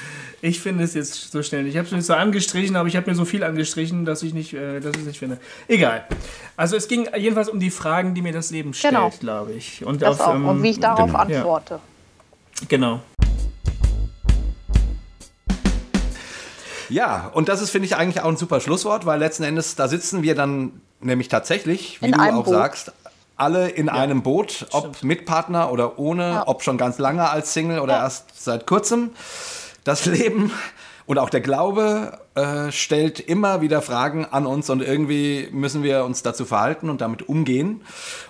Ich finde es jetzt so schnell. Ich habe es mir so angestrichen, aber ich habe mir so viel angestrichen, dass ich nicht, äh, dass ich es nicht finde. Egal. Also es ging jedenfalls um die Fragen, die mir das Leben stellt, Genau. glaube ich. Und Das auf, auch. ähm, Und wie ich darauf genau. antworte. Genau. ja, und das ist, finde ich, eigentlich auch ein super Schlusswort, weil letzten Endes, da sitzen wir dann nämlich tatsächlich, wie In du auch Boot. sagst, alle in einem Boot, ob mit Partner oder ohne, Ja. ob schon ganz lange als Single oder Ja. erst seit kurzem. Das Leben und auch der Glaube äh, stellt immer wieder Fragen an uns und irgendwie müssen wir uns dazu verhalten und damit umgehen.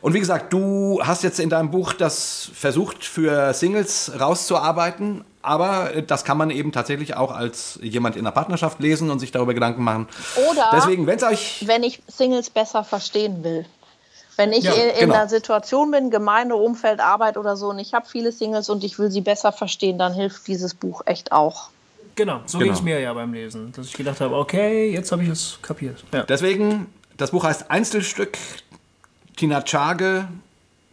Und wie gesagt, du hast jetzt in deinem Buch das versucht für Singles rauszuarbeiten, aber das kann man eben tatsächlich auch als jemand in einer Partnerschaft lesen und sich darüber Gedanken machen. Oder Deswegen, wenn es euch wenn ich Singles besser verstehen will. Wenn ich Ja, in, in genau. einer Situation bin, Gemeinde, Umfeld, Arbeit oder so, und ich habe viele Singles und ich will sie besser verstehen, dann hilft dieses Buch echt auch. Genau, so Genau. ging es mir ja beim Lesen. Dass ich gedacht habe, okay, jetzt habe ich es kapiert. Ja. Deswegen, das Buch heißt Einzelstück, Tina Tschage.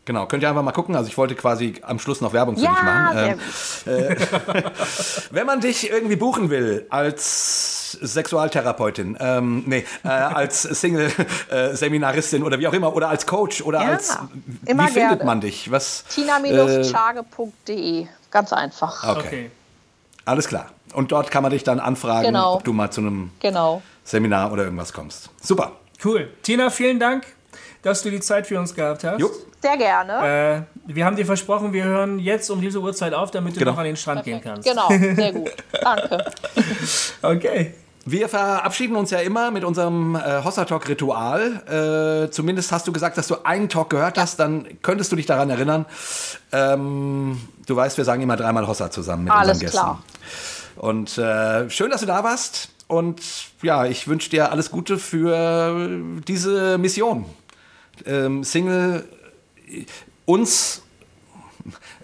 Genau, könnt ihr einfach mal gucken. Also ich wollte quasi am Schluss noch Werbung für dich Ja, machen. sehr Ähm, gut. wenn man dich irgendwie buchen will als Sexualtherapeutin, ähm, nee, äh, als Single-Seminaristin oder wie auch immer, oder als Coach oder Ja, als, immer wie findet gerne. man dich? Was? Tina-chage.de. Ganz einfach. Okay. Okay. alles klar. Und dort kann man dich dann anfragen, Genau. ob du mal zu einem Genau. Seminar oder irgendwas kommst. Super. Cool. Tina, vielen Dank, dass du die Zeit für uns gehabt hast. Jupp. Sehr gerne. Äh, wir haben dir versprochen, wir hören jetzt um diese Uhrzeit auf, damit du Genau. noch an den Strand gehen kannst. Genau, sehr gut. Danke. Okay. Wir verabschieden uns ja immer mit unserem äh, Hossa Talk Ritual. Äh, zumindest hast du gesagt, dass du einen Talk gehört hast, dann könntest du dich daran erinnern. Ähm, du weißt, wir sagen immer dreimal Hossa zusammen mit Alles unseren Gästen. klar. Und äh, schön, dass du da warst. Und ja, ich wünsche dir alles Gute für diese Mission. Ähm, Single, äh, uns,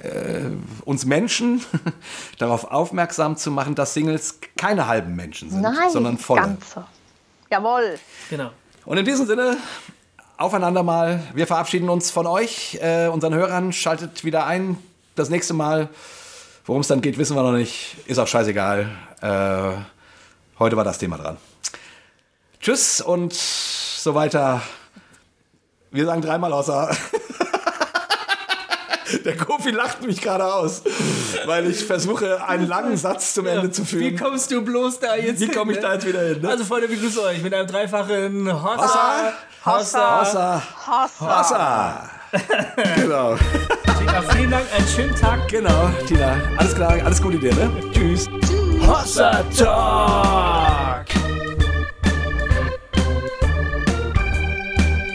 äh, uns Menschen darauf aufmerksam zu machen, dass Singles keine halben Menschen sind, Nein, sondern volle. Ganze. Jawohl. Genau. Und in diesem Sinne, aufeinander mal. Wir verabschieden uns von euch, äh, unseren Hörern. Schaltet wieder ein. Das nächste Mal, worum es dann geht, wissen wir noch nicht. Ist auch scheißegal. Äh, heute war das Thema dran. Tschüss und so weiter. Wir sagen dreimal außer. Der Kofi lacht mich gerade aus, weil ich versuche, einen langen Satz zum Ende zu führen. Wie kommst du bloß da jetzt Wie komme ich ne? da jetzt wieder hin? Ne? Also Freunde, wir grüßen euch mit einem dreifachen Hossa. Hossa. Hossa. Hossa. Hossa. genau. Tina, vielen Dank, einen schönen Tag. Genau, Tina. Alles klar, alles Gute dir, ne? Tschüss. Hossa Talk.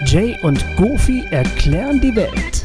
Jay und Goofy erklären die Welt.